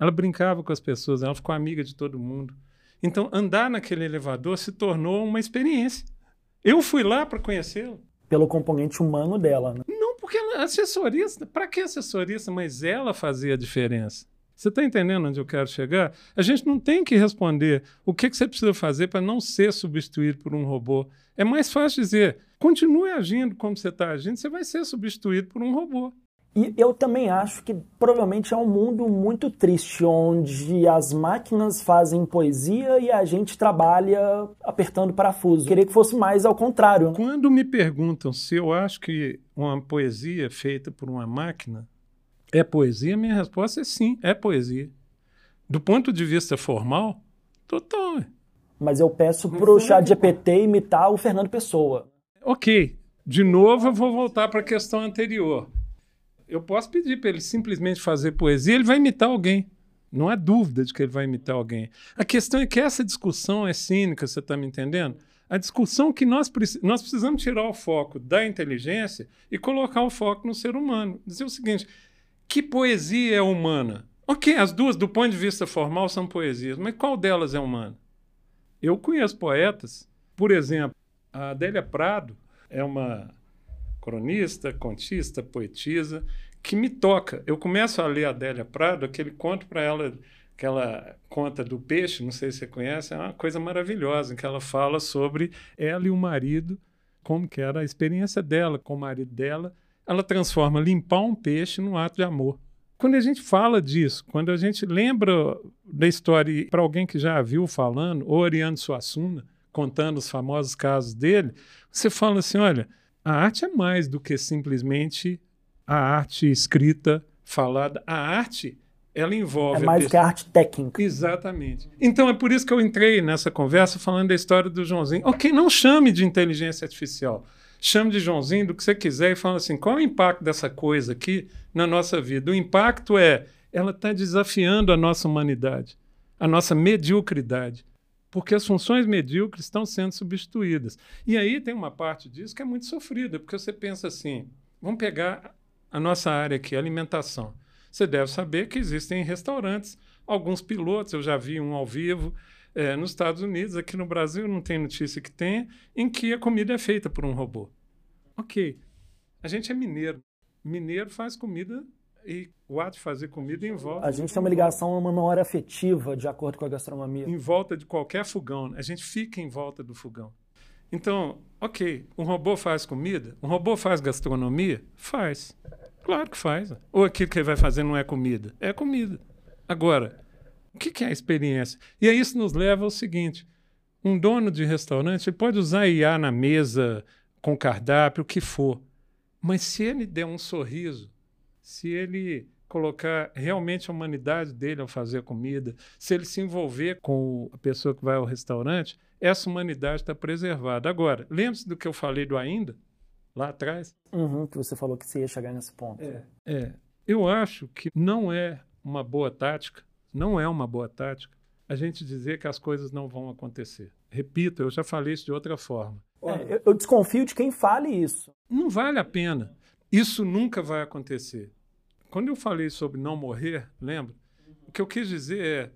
Ela brincava com as pessoas, ela ficou amiga de todo mundo. Então, andar naquele elevador se tornou uma experiência. Eu fui lá para conhecê-la. Pelo componente humano dela, né? Não, porque ela, assessorista, para que assessorista? Mas ela fazia a diferença. Você está entendendo onde eu quero chegar? A gente não tem que responder o que, que você precisa fazer para não ser substituído por um robô. É mais fácil dizer, continue agindo como você está agindo, você vai ser substituído por um robô. E eu também acho que provavelmente é um mundo muito triste, onde as máquinas fazem poesia e a gente trabalha apertando parafuso. Queria que fosse mais ao contrário. Né? Quando me perguntam se eu acho que uma poesia feita por uma máquina é poesia? Minha resposta é sim, é poesia. Do ponto de vista formal, total. Mas eu peço para o chat GPT imitar o Fernando Pessoa. Ok. De novo, eu vou voltar para a questão anterior. Eu posso pedir para ele simplesmente fazer poesia, ele vai imitar alguém. Não há dúvida de que ele vai imitar alguém. A questão é que essa discussão é cínica, você está me entendendo? A discussão que nós, nós precisamos tirar o foco da inteligência e colocar o foco no ser humano. Dizer o seguinte: que poesia é humana? Ok, as duas, do ponto de vista formal, são poesias, mas qual delas é humana? Eu conheço poetas, por exemplo, a Adélia Prado é uma cronista, contista, poetisa, que me toca. Eu começo a ler a Adélia Prado, aquele conto para ela, aquela conta do peixe, não sei se você conhece, é uma coisa maravilhosa, em que ela fala sobre ela e o marido, como que era a experiência dela com o marido dela, ela transforma limpar um peixe num ato de amor. Quando a gente fala disso, quando a gente lembra da história para alguém que já a viu falando, ou Ariano Suassuna, contando os famosos casos dele, você fala assim: olha, a arte é mais do que simplesmente a arte escrita, falada. A arte, ela envolve. É mais que a arte técnica. Exatamente. Então é por isso que eu entrei nessa conversa falando da história do Joãozinho. Ok, não chame de inteligência artificial chame de Joãozinho do que você quiser e fala assim: qual é o impacto dessa coisa aqui na nossa vida? O impacto é ela está desafiando a nossa humanidade, a nossa mediocridade, porque as funções medíocres estão sendo substituídas. E aí tem uma parte disso que é muito sofrida, porque você pensa assim: vamos pegar a nossa área aqui, alimentação. Você deve saber que existem restaurantes, alguns pilotos, eu já vi um ao vivo, é, nos Estados Unidos, aqui no Brasil não tem notícia que tenha, em que a comida é feita por um robô. Ok, a gente é mineiro. Mineiro faz comida e o ato de fazer comida envolve. A gente tem uma ligação, uma memória afetiva, de acordo com a gastronomia. Em volta de qualquer fogão. A gente fica em volta do fogão. Então, ok, um robô faz comida? Um robô faz gastronomia? Faz. Claro que faz. Ou aquilo que ele vai fazer não é comida? É comida. Agora, o que, é a experiência? E aí isso nos leva ao seguinte: um dono de restaurante pode usar IA na mesa, com cardápio, o que for. Mas se ele der um sorriso, se ele colocar realmente a humanidade dele ao fazer comida, se ele se envolver com a pessoa que vai ao restaurante, essa humanidade está preservada. Agora, lembre-se do que eu falei do ainda, lá atrás? Uhum, que você falou que você ia chegar nesse ponto. É, é. Eu acho que não é uma boa tática não é uma boa tática a gente dizer que as coisas não vão acontecer. Repito, eu já falei isso de outra forma. É, eu desconfio de quem fale isso. Não vale a pena. Isso nunca vai acontecer. Quando eu falei sobre não morrer, lembra? O que eu quis dizer é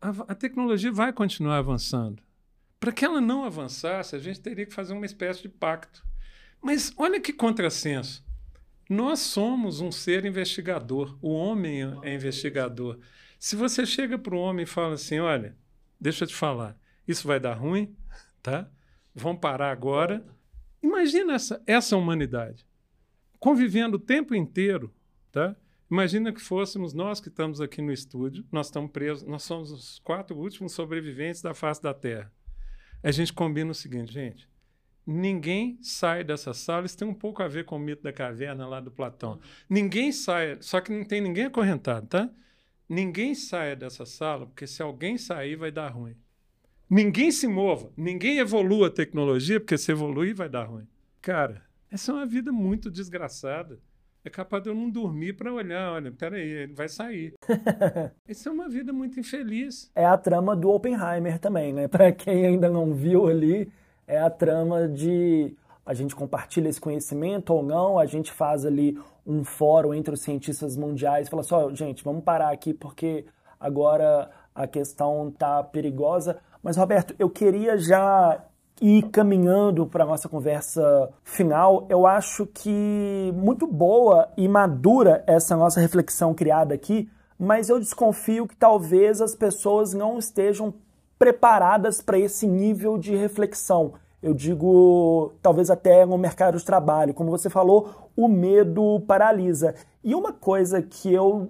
a, a tecnologia vai continuar avançando. Para que ela não avançasse, a gente teria que fazer uma espécie de pacto. Mas olha que contrassenso. Nós somos um ser investigador. O homem é investigador. Se você chega para o homem e fala assim: olha, deixa eu te falar, isso vai dar ruim, tá? Vamos parar agora. Imagina essa, essa humanidade convivendo o tempo inteiro, tá? Imagina que fôssemos nós que estamos aqui no estúdio, nós estamos presos, nós somos os quatro últimos sobreviventes da face da Terra. A gente combina o seguinte, gente, ninguém sai dessa sala, isso tem um pouco a ver com o mito da caverna lá do Platão. Ninguém sai, só que não tem ninguém acorrentado, tá? Ninguém saia dessa sala, porque se alguém sair, vai dar ruim. Ninguém se mova, ninguém evolua a tecnologia, porque se evoluir, vai dar ruim. Cara, essa é uma vida muito desgraçada. É capaz de eu não dormir para olhar, olha, peraí, ele vai sair. Isso é uma vida muito infeliz. É a trama do Oppenheimer também, né? Para quem ainda não viu ali, é a trama de a gente compartilha esse conhecimento ou não, a gente faz ali um fórum entre os cientistas mundiais e fala só, assim, gente, vamos parar aqui porque agora a questão tá perigosa. Mas, Roberto, eu queria já ir caminhando para a nossa conversa final. Eu acho que muito boa e madura essa nossa reflexão criada aqui mas eu desconfio que talvez as pessoas não estejam preparadas para esse nível de reflexão. Eu digo, talvez até no mercado de trabalho. Como você falou, o medo paralisa. E uma coisa que eu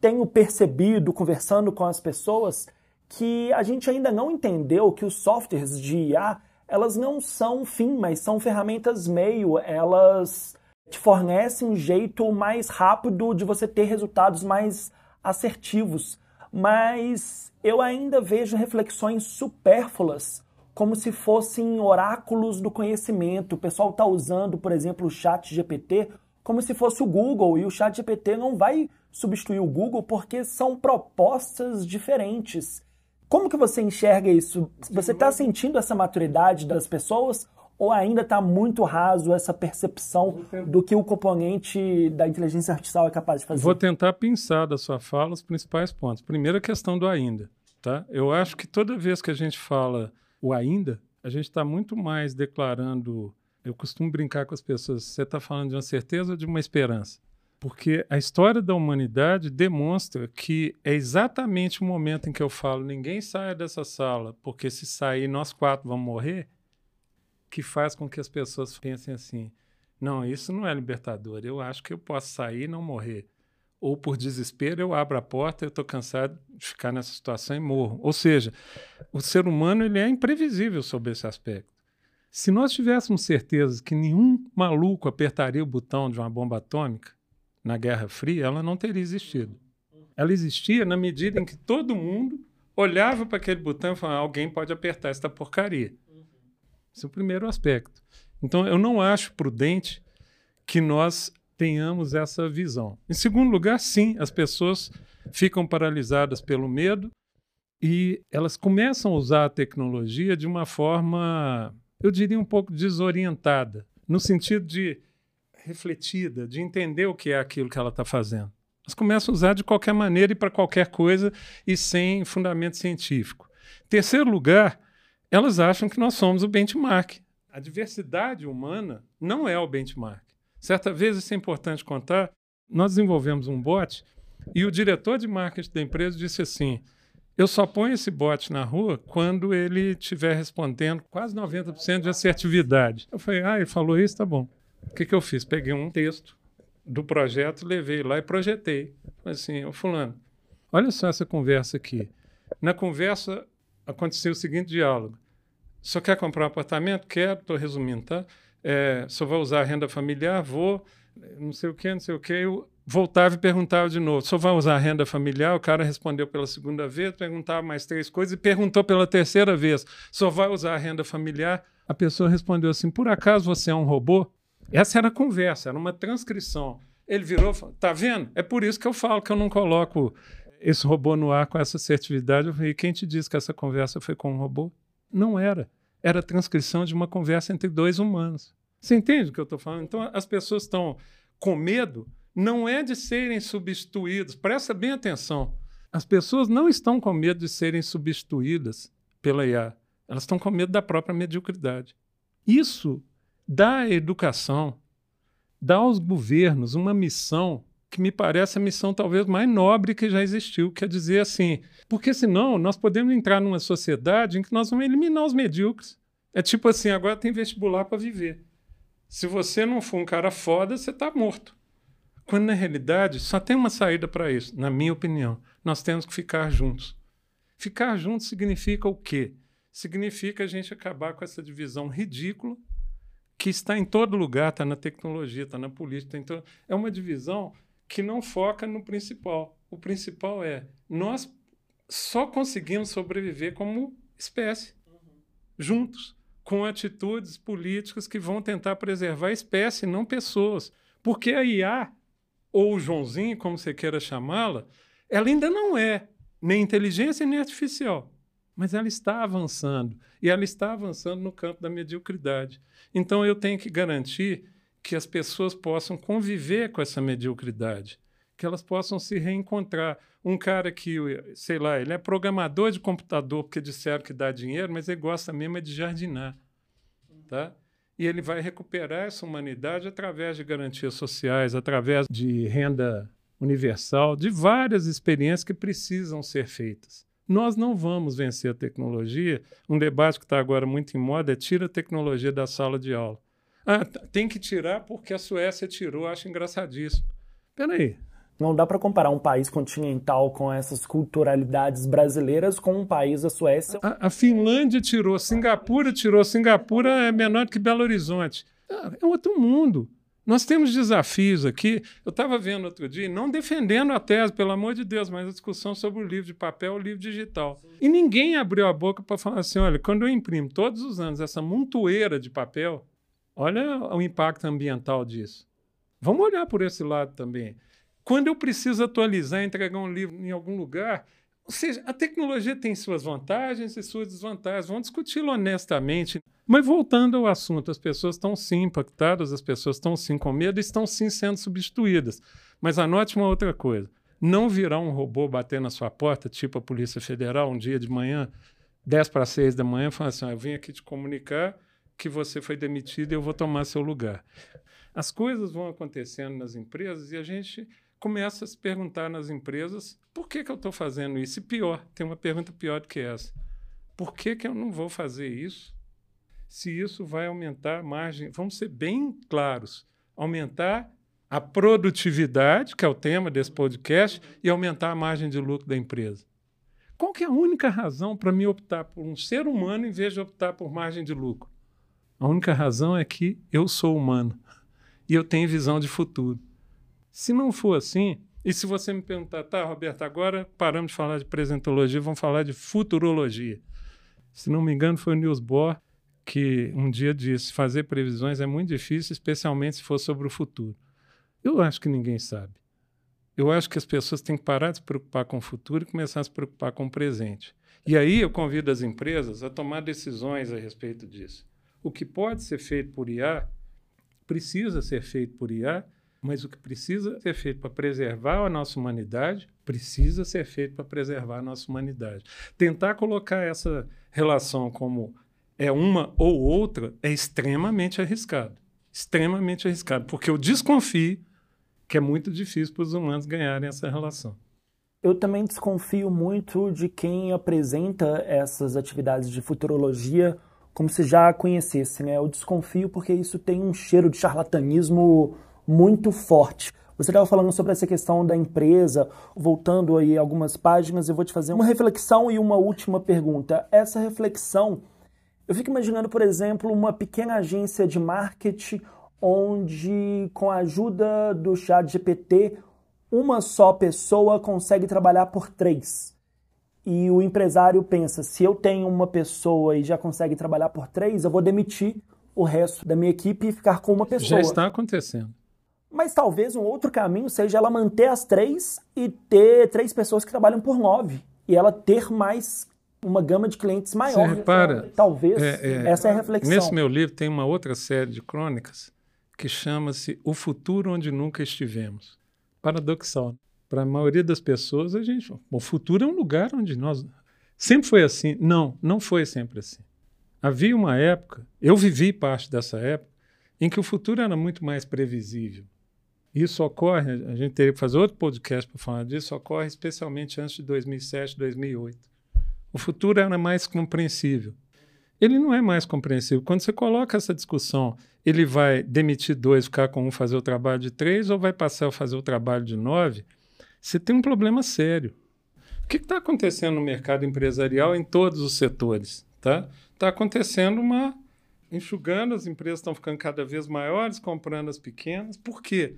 tenho percebido conversando com as pessoas que a gente ainda não entendeu que os softwares de IA, elas não são fim, mas são ferramentas meio, elas te fornecem um jeito mais rápido de você ter resultados mais assertivos. Mas eu ainda vejo reflexões supérfluas, como se fossem oráculos do conhecimento. O pessoal está usando, por exemplo, o chat GPT como se fosse o Google, e o chat GPT não vai substituir o Google porque são propostas diferentes. Como que você enxerga isso? Você está sentindo essa maturidade das pessoas ou ainda está muito raso essa percepção do que o componente da inteligência artificial é capaz de fazer? Vou tentar pensar da sua fala os principais pontos. Primeiro, a questão do ainda. Tá? Eu acho que toda vez que a gente fala o ainda, a gente está muito mais declarando. Eu costumo brincar com as pessoas: você está falando de uma certeza ou de uma esperança? Porque a história da humanidade demonstra que é exatamente o momento em que eu falo ninguém saia dessa sala, porque se sair nós quatro vamos morrer, que faz com que as pessoas pensem assim: não, isso não é libertador, eu acho que eu posso sair e não morrer. Ou por desespero eu abro a porta, eu estou cansado de ficar nessa situação e morro. Ou seja, o ser humano ele é imprevisível sobre esse aspecto. Se nós tivéssemos certeza que nenhum maluco apertaria o botão de uma bomba atômica, na Guerra Fria, ela não teria existido. Ela existia na medida em que todo mundo olhava para aquele botão e falava: alguém pode apertar essa porcaria. Esse é o primeiro aspecto. Então, eu não acho prudente que nós tenhamos essa visão. Em segundo lugar, sim, as pessoas ficam paralisadas pelo medo e elas começam a usar a tecnologia de uma forma, eu diria, um pouco desorientada, no sentido de refletida, de entender o que é aquilo que ela está fazendo. Elas começam a usar de qualquer maneira e para qualquer coisa e sem fundamento científico. Terceiro lugar, elas acham que nós somos o benchmark. A diversidade humana não é o benchmark. Certa vez, isso é importante contar, nós desenvolvemos um bot e o diretor de marketing da empresa disse assim: eu só ponho esse bot na rua quando ele estiver respondendo quase 90% de assertividade. Eu falei, ah, ele falou isso, tá bom. O que, que eu fiz? Peguei um texto do projeto, levei lá e projetei. Falei assim, ô fulano, olha só essa conversa aqui. Na conversa aconteceu o seguinte diálogo. Só quer comprar um apartamento? Quero, estou resumindo, tá? É, só vou usar renda familiar? Vou, não sei o que, não sei o que. Eu voltava e perguntava de novo. Só vai usar renda familiar? O cara respondeu pela segunda vez, perguntava mais três coisas e perguntou pela terceira vez. Só vai usar renda familiar? A pessoa respondeu assim: por acaso você é um robô? Essa era a conversa, era uma transcrição. Ele virou e falou: tá vendo? É por isso que eu falo que eu não coloco esse robô no ar com essa assertividade. Eu falei: quem te disse que essa conversa foi com um robô? Não era. Era a transcrição de uma conversa entre dois humanos. Você entende o que eu estou falando? Então, as pessoas estão com medo, não é de serem substituídos. Presta bem atenção. As pessoas não estão com medo de serem substituídas pela IA. Elas estão com medo da própria mediocridade. Isso dá à educação, dá aos governos uma missão que me parece a missão talvez mais nobre que já existiu, quer dizer assim, porque senão nós podemos entrar numa sociedade em que nós vamos eliminar os medíocres. É tipo assim, agora tem vestibular para viver. Se você não for um cara foda, você está morto. Quando na realidade só tem uma saída para isso, na minha opinião. Nós temos que ficar juntos. Ficar juntos significa o quê? Significa a gente acabar com essa divisão ridícula que está em todo lugar, está na tecnologia, está na política. Tá todo... É uma divisão que não foca no principal. O principal é nós só conseguimos sobreviver como espécie, uhum. juntos, com atitudes políticas que vão tentar preservar a espécie, não pessoas. Porque a IA, ou o Joãozinho, como você queira chamá-la, ela ainda não é nem inteligência nem artificial mas ela está avançando e ela está avançando no campo da mediocridade. Então eu tenho que garantir que as pessoas possam conviver com essa mediocridade, que elas possam se reencontrar. Um cara que, sei lá, ele é programador de computador porque disseram que dá dinheiro, mas ele gosta mesmo é de jardinar, tá? E ele vai recuperar essa humanidade através de garantias sociais, através de renda universal, de várias experiências que precisam ser feitas. Nós não vamos vencer a tecnologia. Um debate que está agora muito em moda é tira a tecnologia da sala de aula. Ah, tem que tirar porque a Suécia tirou, acho engraçadíssimo. Peraí. Não dá para comparar um país continental com essas culturalidades brasileiras com um país da Suécia. A, a Finlândia tirou, Singapura tirou, Singapura é menor que Belo Horizonte. Ah, é outro mundo. Nós temos desafios aqui. Eu estava vendo outro dia, não defendendo a tese, pelo amor de Deus, mas a discussão sobre o livro de papel e o livro digital. E ninguém abriu a boca para falar assim: olha, quando eu imprimo todos os anos essa montoeira de papel, olha o impacto ambiental disso. Vamos olhar por esse lado também. Quando eu preciso atualizar, entregar um livro em algum lugar, ou seja, a tecnologia tem suas vantagens e suas desvantagens. Vamos discuti-lo honestamente. Mas voltando ao assunto, as pessoas estão sim impactadas, as pessoas estão sim com medo estão sim sendo substituídas. Mas anote uma outra coisa: não virá um robô bater na sua porta, tipo a Polícia Federal, um dia de manhã, 10 para 6 da manhã, falando assim: ah, eu vim aqui te comunicar que você foi demitido e eu vou tomar seu lugar. As coisas vão acontecendo nas empresas e a gente começa a se perguntar nas empresas por que, que eu estou fazendo isso. E pior, tem uma pergunta pior do que essa. Por que, que eu não vou fazer isso se isso vai aumentar a margem? Vamos ser bem claros: aumentar a produtividade, que é o tema desse podcast, e aumentar a margem de lucro da empresa. Qual que é a única razão para me optar por um ser humano em vez de optar por margem de lucro? A única razão é que eu sou humano e eu tenho visão de futuro. Se não for assim, e se você me perguntar, tá, Roberto, agora paramos de falar de presentologia, vamos falar de futurologia. Se não me engano, foi o Niels Bohr que um dia disse: fazer previsões é muito difícil, especialmente se for sobre o futuro. Eu acho que ninguém sabe. Eu acho que as pessoas têm que parar de se preocupar com o futuro e começar a se preocupar com o presente. E aí eu convido as empresas a tomar decisões a respeito disso. O que pode ser feito por IA precisa ser feito por IA mas o que precisa ser feito para preservar a nossa humanidade precisa ser feito para preservar a nossa humanidade. Tentar colocar essa relação como é uma ou outra é extremamente arriscado. Extremamente arriscado, porque eu desconfio que é muito difícil para os humanos ganharem essa relação. Eu também desconfio muito de quem apresenta essas atividades de futurologia como se já conhecesse, né? Eu desconfio porque isso tem um cheiro de charlatanismo muito forte. Você estava falando sobre essa questão da empresa, voltando aí algumas páginas, eu vou te fazer uma reflexão e uma última pergunta. Essa reflexão, eu fico imaginando, por exemplo, uma pequena agência de marketing onde, com a ajuda do chat GPT, uma só pessoa consegue trabalhar por três. E o empresário pensa: se eu tenho uma pessoa e já consegue trabalhar por três, eu vou demitir o resto da minha equipe e ficar com uma pessoa. Já está acontecendo. Mas talvez um outro caminho seja ela manter as três e ter três pessoas que trabalham por nove. E ela ter mais uma gama de clientes maior. Você repara, talvez é, é, essa é a reflexão. Nesse meu livro tem uma outra série de crônicas que chama-se O Futuro Onde Nunca Estivemos. Paradoxal. Para a maioria das pessoas, a gente, o futuro é um lugar onde nós sempre foi assim. Não, não foi sempre assim. Havia uma época, eu vivi parte dessa época, em que o futuro era muito mais previsível. Isso ocorre, a gente teria que fazer outro podcast para falar disso, ocorre especialmente antes de 2007, 2008. O futuro era mais compreensível. Ele não é mais compreensível. Quando você coloca essa discussão, ele vai demitir dois, ficar com um, fazer o trabalho de três, ou vai passar a fazer o trabalho de nove, você tem um problema sério. O que está acontecendo no mercado empresarial em todos os setores? Está tá acontecendo uma enxugando, as empresas estão ficando cada vez maiores, comprando as pequenas. Por quê?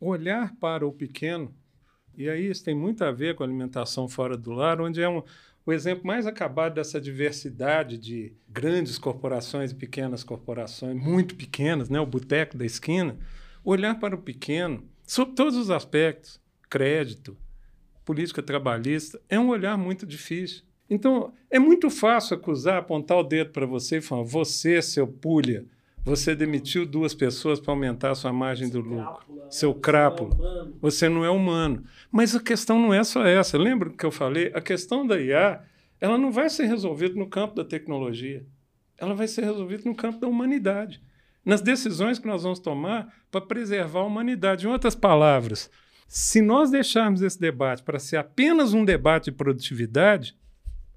olhar para o pequeno, e aí isso tem muito a ver com a alimentação fora do lar, onde é um, o exemplo mais acabado dessa diversidade de grandes corporações e pequenas corporações, muito pequenas, né? o boteco da esquina, olhar para o pequeno, sob todos os aspectos, crédito, política trabalhista, é um olhar muito difícil. Então, é muito fácil acusar, apontar o dedo para você e falar: você, seu pulha, você demitiu duas pessoas para aumentar a sua margem do lucro. Seu crápula. Você não é humano. Mas a questão não é só essa. Lembra que eu falei? A questão da IA, ela não vai ser resolvida no campo da tecnologia. Ela vai ser resolvida no campo da humanidade. Nas decisões que nós vamos tomar para preservar a humanidade. Em outras palavras, Se nós deixarmos esse debate para ser apenas um debate de produtividade,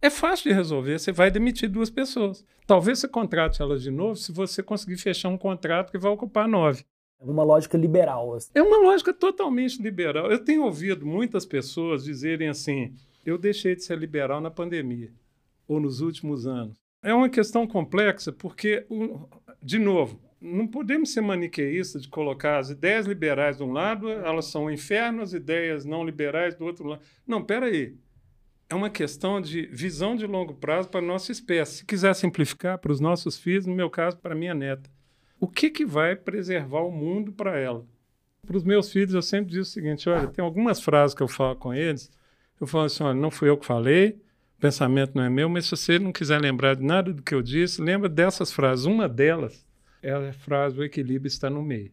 é fácil de resolver. Você vai demitir duas pessoas. Talvez você contrate elas de novo se você conseguir fechar um contrato que vai ocupar nove. É uma lógica liberal. Assim. É uma lógica totalmente liberal. Eu tenho ouvido muitas pessoas dizerem assim: eu deixei de ser liberal na pandemia ou nos últimos anos. É uma questão complexa porque, de novo, não podemos ser maniqueístas de colocar as ideias liberais de um lado, elas são o inferno, as ideias não liberais do outro lado. Não, peraí. É uma questão de visão de longo prazo para a nossa espécie. Se quiser simplificar para os nossos filhos, no meu caso, para minha neta, o que, que vai preservar o mundo para ela? Para os meus filhos, eu sempre digo o seguinte: olha, tem algumas frases que eu falo com eles. Eu falo assim: olha, não fui eu que falei, o pensamento não é meu, mas se você não quiser lembrar de nada do que eu disse, lembra dessas frases. Uma delas é a frase: o equilíbrio está no meio.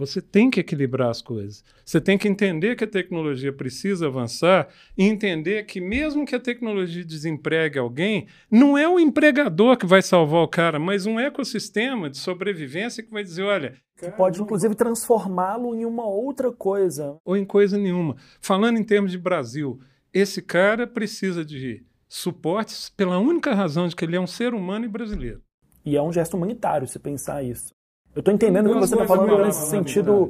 Você tem que equilibrar as coisas. Você tem que entender que a tecnologia precisa avançar e entender que, mesmo que a tecnologia desempregue alguém, não é o empregador que vai salvar o cara, mas um ecossistema de sobrevivência que vai dizer: olha. Que pode, inclusive, transformá-lo em uma outra coisa. Ou em coisa nenhuma. Falando em termos de Brasil, esse cara precisa de suportes pela única razão de que ele é um ser humano e brasileiro. E é um gesto humanitário se pensar isso. Eu estou entendendo o que você está falando nesse sentido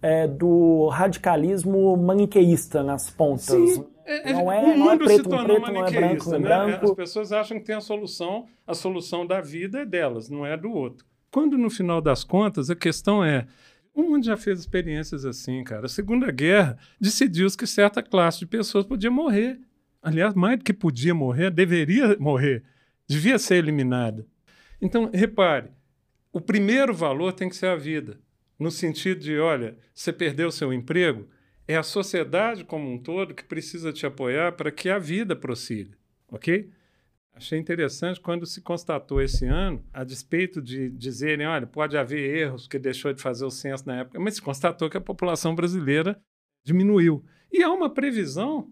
é, do radicalismo maniqueísta nas pontas. Sim. É, é, não é, o mundo não é preto, se tornou preto, não é branco, né? branco. As pessoas acham que tem a solução, a solução da vida é delas, não é do outro. Quando no final das contas a questão é o mundo já fez experiências assim, cara. A Segunda Guerra decidiu que certa classe de pessoas podia morrer. Aliás, mais do que podia morrer, deveria morrer. Devia ser eliminada. Então, repare, o primeiro valor tem que ser a vida, no sentido de, olha, você perdeu seu emprego, é a sociedade como um todo que precisa te apoiar para que a vida prossiga, ok? Achei interessante quando se constatou esse ano, a despeito de dizerem, olha, pode haver erros que deixou de fazer o censo na época, mas se constatou que a população brasileira diminuiu. E há uma previsão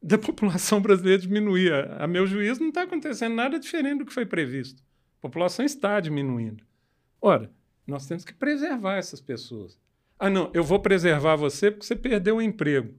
da população brasileira diminuir. A, meu juízo, não está acontecendo nada diferente do que foi previsto. População está diminuindo. Ora, nós temos que preservar essas pessoas. Ah, não, eu vou preservar você porque você perdeu o emprego.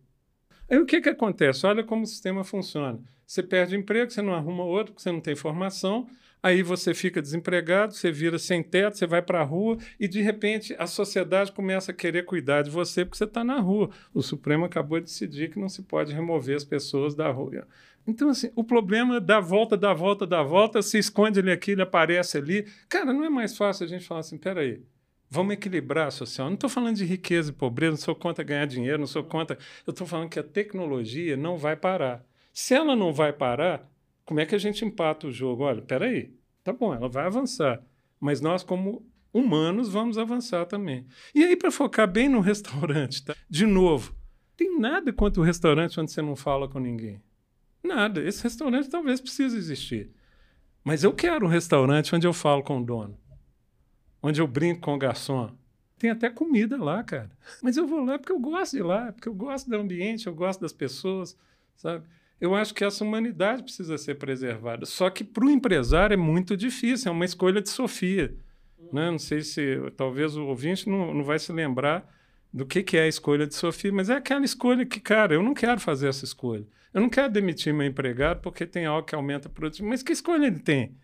Aí o que, que acontece? Olha como o sistema funciona. Você perde emprego, você não arruma outro, porque você não tem formação, aí você fica desempregado, você vira sem teto, você vai para a rua e, de repente, a sociedade começa a querer cuidar de você porque você está na rua. O Supremo acabou de decidir que não se pode remover as pessoas da rua. Então, assim, o problema dá volta, dá volta, dá volta, se esconde ele aqui, ele aparece ali. Cara, não é mais fácil a gente falar assim, peraí, vamos equilibrar a social. Não estou falando de riqueza e pobreza, não sou contra ganhar dinheiro, não sou contra... Eu estou falando que a tecnologia não vai parar. Se ela não vai parar, como é que a gente empata o jogo? Olha, peraí, tá bom, ela vai avançar, mas nós, como humanos, vamos avançar também. E aí, para focar bem no restaurante, tá? de novo, tem nada contra o restaurante onde você não fala com ninguém. Nada. Esse restaurante talvez precise existir. Mas eu quero um restaurante onde eu falo com o dono, onde eu brinco com o garçom. Tem até comida lá, cara. Mas eu vou lá porque eu gosto de lá, porque eu gosto do ambiente, eu gosto das pessoas, sabe? Eu acho que essa humanidade precisa ser preservada. Só que para o empresário é muito difícil, é uma escolha de Sofia. Né? Não sei se talvez o ouvinte não, não vai se lembrar do que, que é a escolha de Sofia, mas é aquela escolha que, cara, eu não quero fazer essa escolha. Eu não quero demitir meu empregado porque tem algo que aumenta a produtividade. Mas que escolha ele tem?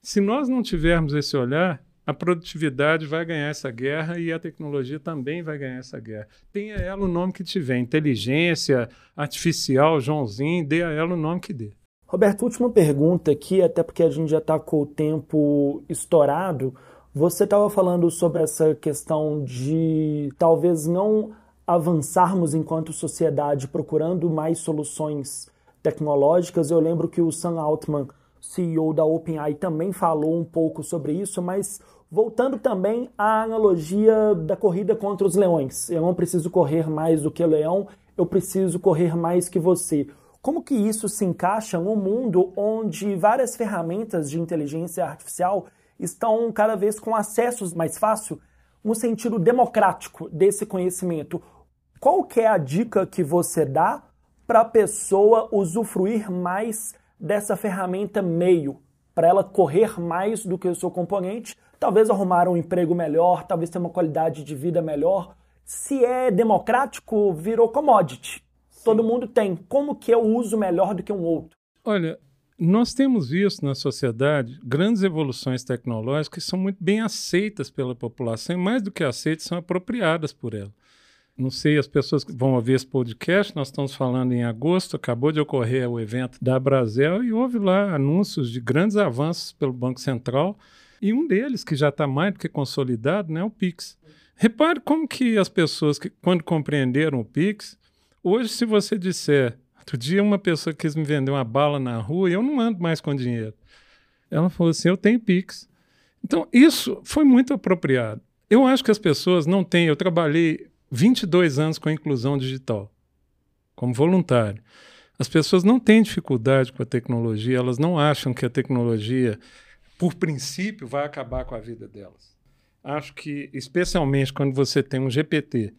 Se nós não tivermos esse olhar, a produtividade vai ganhar essa guerra e a tecnologia também vai ganhar essa guerra. Tenha ela o nome que tiver, inteligência artificial, Joãozinho, dê a ela o nome que dê. Roberto, última pergunta aqui, até porque a gente já está com o tempo estourado. Você estava falando sobre essa questão de talvez não avançarmos enquanto sociedade procurando mais soluções tecnológicas. Eu lembro que o Sam Altman, CEO da OpenAI, também falou um pouco sobre isso, mas voltando também à analogia da corrida contra os leões. Eu não preciso correr mais do que o leão, eu preciso correr mais que você. Como que isso se encaixa num mundo onde várias ferramentas de inteligência artificial estão cada vez com acessos mais fácil no sentido democrático desse conhecimento? Qual que é a dica que você dá para a pessoa usufruir mais dessa ferramenta meio, para ela correr mais do que o seu componente, talvez arrumar um emprego melhor, talvez ter uma qualidade de vida melhor? Se é democrático, virou commodity. Sim. Todo mundo tem. Como que eu uso melhor do que um outro? Olha, nós temos visto na sociedade grandes evoluções tecnológicas que são muito bem aceitas pela população e, mais do que aceitas, são apropriadas por ela. Não sei, as pessoas que vão ouvir esse podcast, nós estamos falando em agosto, acabou de ocorrer o evento da Brasel e houve lá anúncios de grandes avanços pelo Banco Central e um deles, que já está mais do que consolidado, né, é o Pix. Repare como que as pessoas, que, quando compreenderam o Pix, hoje se você disser Outro dia uma pessoa quis me vender uma bala na rua e eu não ando mais com dinheiro. Ela falou assim: eu tenho Pix. Então, isso foi muito apropriado. Eu acho que as pessoas não têm. Eu trabalhei 22 anos com a inclusão digital, como voluntário. As pessoas não têm dificuldade com a tecnologia, elas não acham que a tecnologia, por princípio, vai acabar com a vida delas. Acho que, especialmente quando você tem um GPT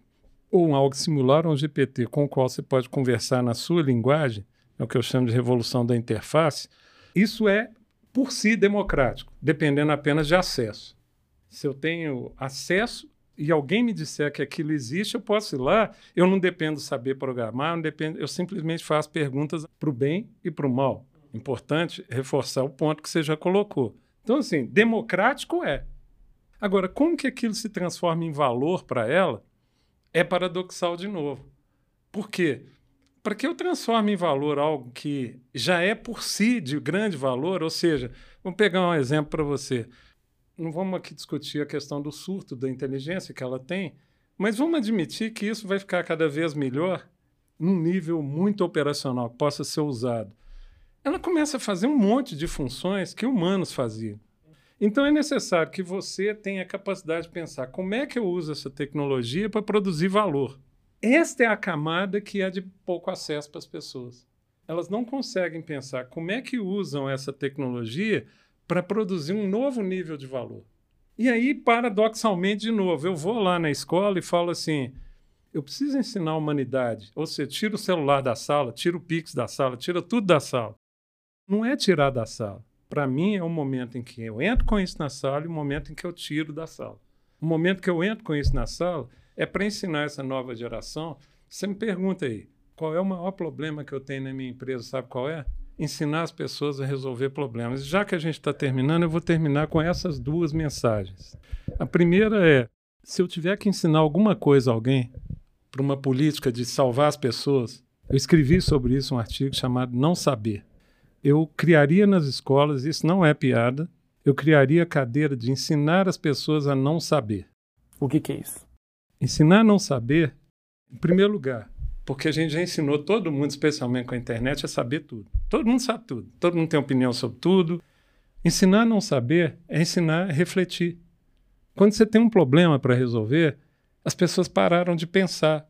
ou algo similar a um GPT com o qual você pode conversar na sua linguagem, é o que eu chamo de revolução da interface, isso é por si democrático, dependendo apenas de acesso. Se eu tenho acesso e alguém me disser que aquilo existe, eu posso ir lá, eu não dependo saber programar, não dependo, eu simplesmente faço perguntas para o bem e para o mal. Importante reforçar o ponto que você já colocou. Então, assim, democrático é. Agora, como que aquilo se transforma em valor para ela? É paradoxal de novo. Por quê? Para que eu transforme em valor algo que já é por si de grande valor, ou seja, vamos pegar um exemplo para você. Não vamos aqui discutir a questão do surto da inteligência que ela tem, mas vamos admitir que isso vai ficar cada vez melhor num nível muito operacional que possa ser usado. Ela começa a fazer um monte de funções que humanos faziam. Então é necessário que você tenha a capacidade de pensar como é que eu uso essa tecnologia para produzir valor. Esta é a camada que é de pouco acesso para as pessoas. Elas não conseguem pensar como é que usam essa tecnologia para produzir um novo nível de valor. E aí, paradoxalmente, de novo, eu vou lá na escola e falo assim: eu preciso ensinar a humanidade. Ou seja, tira o celular da sala, tira o Pix da sala, tira tudo da sala. Não é tirar da sala para mim, é o momento em que eu entro com isso na sala e o momento em que eu tiro da sala. O momento que eu entro com isso na sala é para ensinar essa nova geração. Você me pergunta aí, qual é o maior problema que eu tenho na minha empresa? Sabe qual é? Ensinar as pessoas a resolver problemas. Já que a gente está terminando, eu vou terminar com essas duas mensagens. A primeira é: se eu tiver que ensinar alguma coisa a alguém para uma política de salvar as pessoas, eu escrevi sobre isso um artigo chamado Não Saber eu criaria nas escolas, isso não é piada, eu criaria a cadeira de ensinar as pessoas a não saber. O que, que é isso? Ensinar a não saber, em primeiro lugar, porque a gente já ensinou todo mundo, especialmente com a internet, a saber tudo. Todo mundo sabe tudo, todo mundo tem opinião sobre tudo. Ensinar a não saber é ensinar a refletir. Quando você tem um problema para resolver, as pessoas pararam de pensar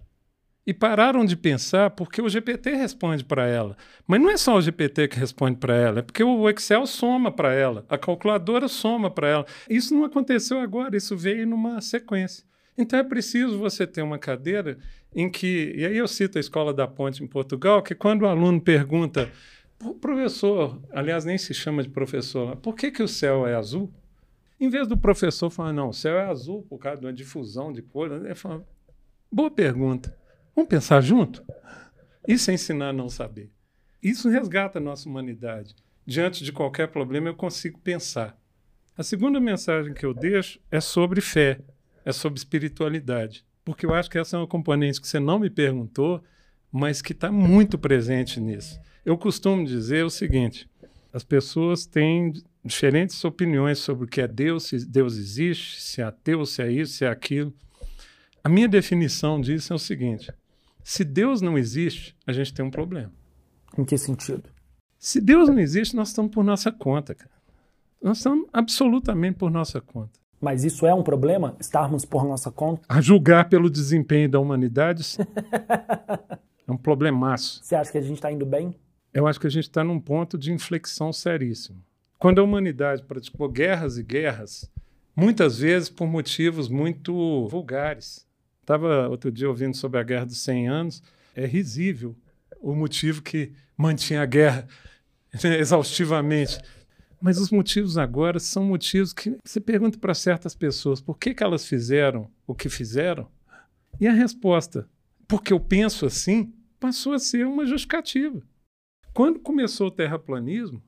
e pararam de pensar porque o GPT responde para ela. Mas não é só o GPT que responde para ela, é porque o Excel soma para ela, a calculadora soma para ela. Isso não aconteceu agora, isso veio numa sequência. Então é preciso você ter uma cadeira em que, e aí eu cito a Escola da Ponte em Portugal, que quando o aluno pergunta, professor, aliás nem se chama de professor, por que, que o céu é azul? Em vez do professor falar, não, o céu é azul por causa de uma difusão de cor, ele fala, boa pergunta. Vamos pensar junto? Isso é ensinar a não saber. Isso resgata a nossa humanidade. Diante de qualquer problema, eu consigo pensar. A segunda mensagem que eu deixo é sobre fé, é sobre espiritualidade. Porque eu acho que essa é uma componente que você não me perguntou, mas que está muito presente nisso. Eu costumo dizer o seguinte: as pessoas têm diferentes opiniões sobre o que é Deus, se Deus existe, se é ateu, se é isso, se é aquilo. A minha definição disso é o seguinte: se Deus não existe, a gente tem um problema. Em que sentido? Se Deus não existe, nós estamos por nossa conta, cara. Nós estamos absolutamente por nossa conta. Mas isso é um problema? Estarmos por nossa conta? A julgar pelo desempenho da humanidade, é um problemaço. Você acha que a gente está indo bem? Eu acho que a gente está num ponto de inflexão seríssimo. Quando a humanidade praticou guerras e guerras, muitas vezes por motivos muito vulgares, Estava outro dia ouvindo sobre a Guerra dos 100 Anos. É risível o motivo que mantinha a guerra exaustivamente. Mas os motivos agora são motivos que você pergunta para certas pessoas por que, que elas fizeram o que fizeram E a resposta, porque eu penso assim, passou a ser uma justificativa. Quando começou o terraplanismo,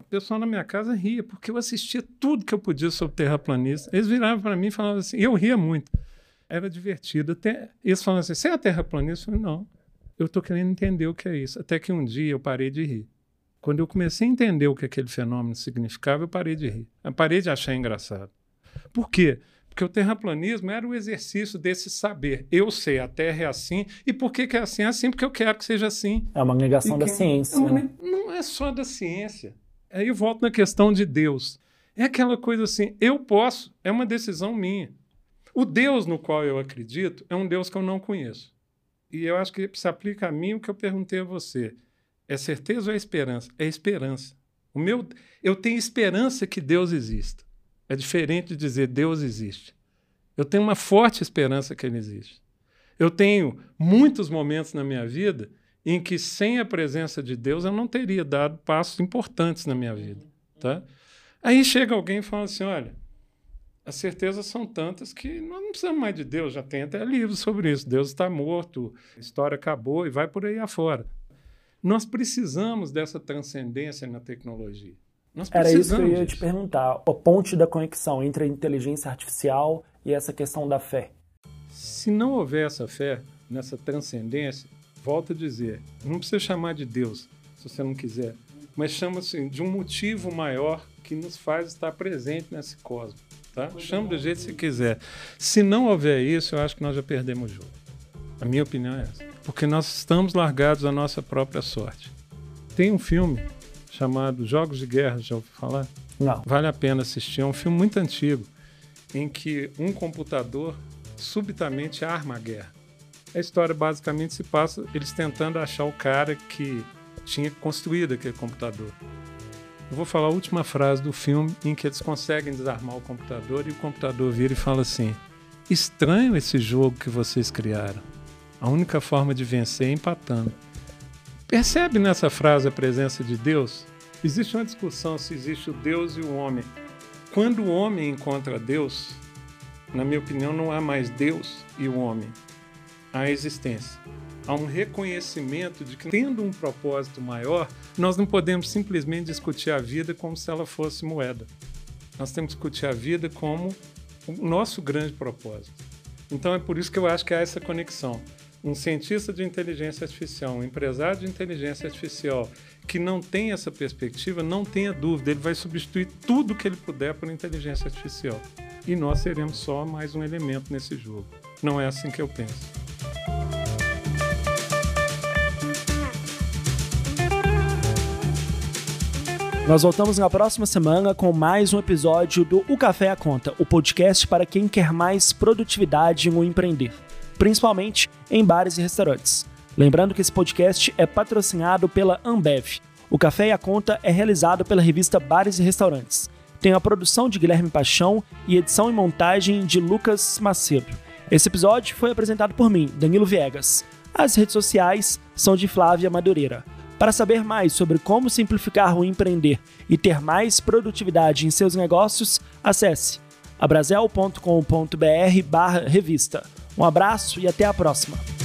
o pessoal na minha casa ria, porque eu assistia tudo que eu podia sobre terraplanismo. Eles viravam para mim e falavam assim, eu ria muito. Era divertido. Até, eles falavam assim, você é terraplanista? Eu falei, não, eu estou querendo entender o que é isso. Até que um dia eu parei de rir. Quando eu comecei a entender o que aquele fenômeno significava, eu parei de rir. Eu parei de achar engraçado. Por quê? Porque o terraplanismo era o exercício desse saber. Eu sei, a Terra é assim. E por que, que é assim? É assim porque eu quero que seja assim. É uma negação da ciência. É uma, né? Não é só da ciência. Aí eu volto na questão de Deus. É aquela coisa assim, eu posso, é uma decisão minha. O Deus no qual eu acredito é um Deus que eu não conheço. E eu acho que se aplica a mim o que eu perguntei a você. É certeza ou é esperança? É esperança. O meu, eu tenho esperança que Deus exista. É diferente de dizer Deus existe. Eu tenho uma forte esperança que ele existe. Eu tenho muitos momentos na minha vida em que sem a presença de Deus eu não teria dado passos importantes na minha vida, tá? Aí chega alguém e fala assim, olha, as certezas são tantas que nós não precisamos mais de Deus, já tem até livros sobre isso. Deus está morto, a história acabou e vai por aí afora. Nós precisamos dessa transcendência na tecnologia. Era isso que eu ia disso. te perguntar. A ponte da conexão entre a inteligência artificial e essa questão da fé. Se não houver essa fé, nessa transcendência, volto a dizer, não precisa chamar de Deus, se você não quiser, mas chama-se de um motivo maior que nos faz estar presente nesse cosmos. Tá? Chama do jeito que você quiser. Se não houver isso, eu acho que nós já perdemos o jogo. A minha opinião é essa. Porque nós estamos largados à nossa própria sorte. Tem um filme chamado Jogos de Guerra, já ouviu falar? Não. Vale a pena assistir. É um filme muito antigo, em que um computador subitamente arma a guerra. A história basicamente se passa eles tentando achar o cara que tinha construído aquele computador. Eu vou falar a última frase do filme em que eles conseguem desarmar o computador e o computador vira e fala assim: Estranho esse jogo que vocês criaram. A única forma de vencer é empatando. Percebe nessa frase a presença de Deus? Existe uma discussão se existe o Deus e o homem. Quando o homem encontra Deus, na minha opinião, não há mais Deus e o homem. Há existência. Há um reconhecimento de que, tendo um propósito maior, nós não podemos simplesmente discutir a vida como se ela fosse moeda. Nós temos que discutir a vida como o nosso grande propósito. Então é por isso que eu acho que há essa conexão um cientista de inteligência artificial, um empresário de inteligência artificial que não tem essa perspectiva, não tenha dúvida, ele vai substituir tudo que ele puder por inteligência artificial. E nós seremos só mais um elemento nesse jogo. Não é assim que eu penso. Nós voltamos na próxima semana com mais um episódio do O Café à Conta, o podcast para quem quer mais produtividade no empreender principalmente em bares e restaurantes. Lembrando que esse podcast é patrocinado pela Ambev. O Café e a Conta é realizado pela revista Bares e Restaurantes. Tem a produção de Guilherme Paixão e edição e montagem de Lucas Macedo. Esse episódio foi apresentado por mim, Danilo Viegas. As redes sociais são de Flávia Madureira. Para saber mais sobre como simplificar o empreender e ter mais produtividade em seus negócios, acesse abraselcombr revista. Um abraço e até a próxima!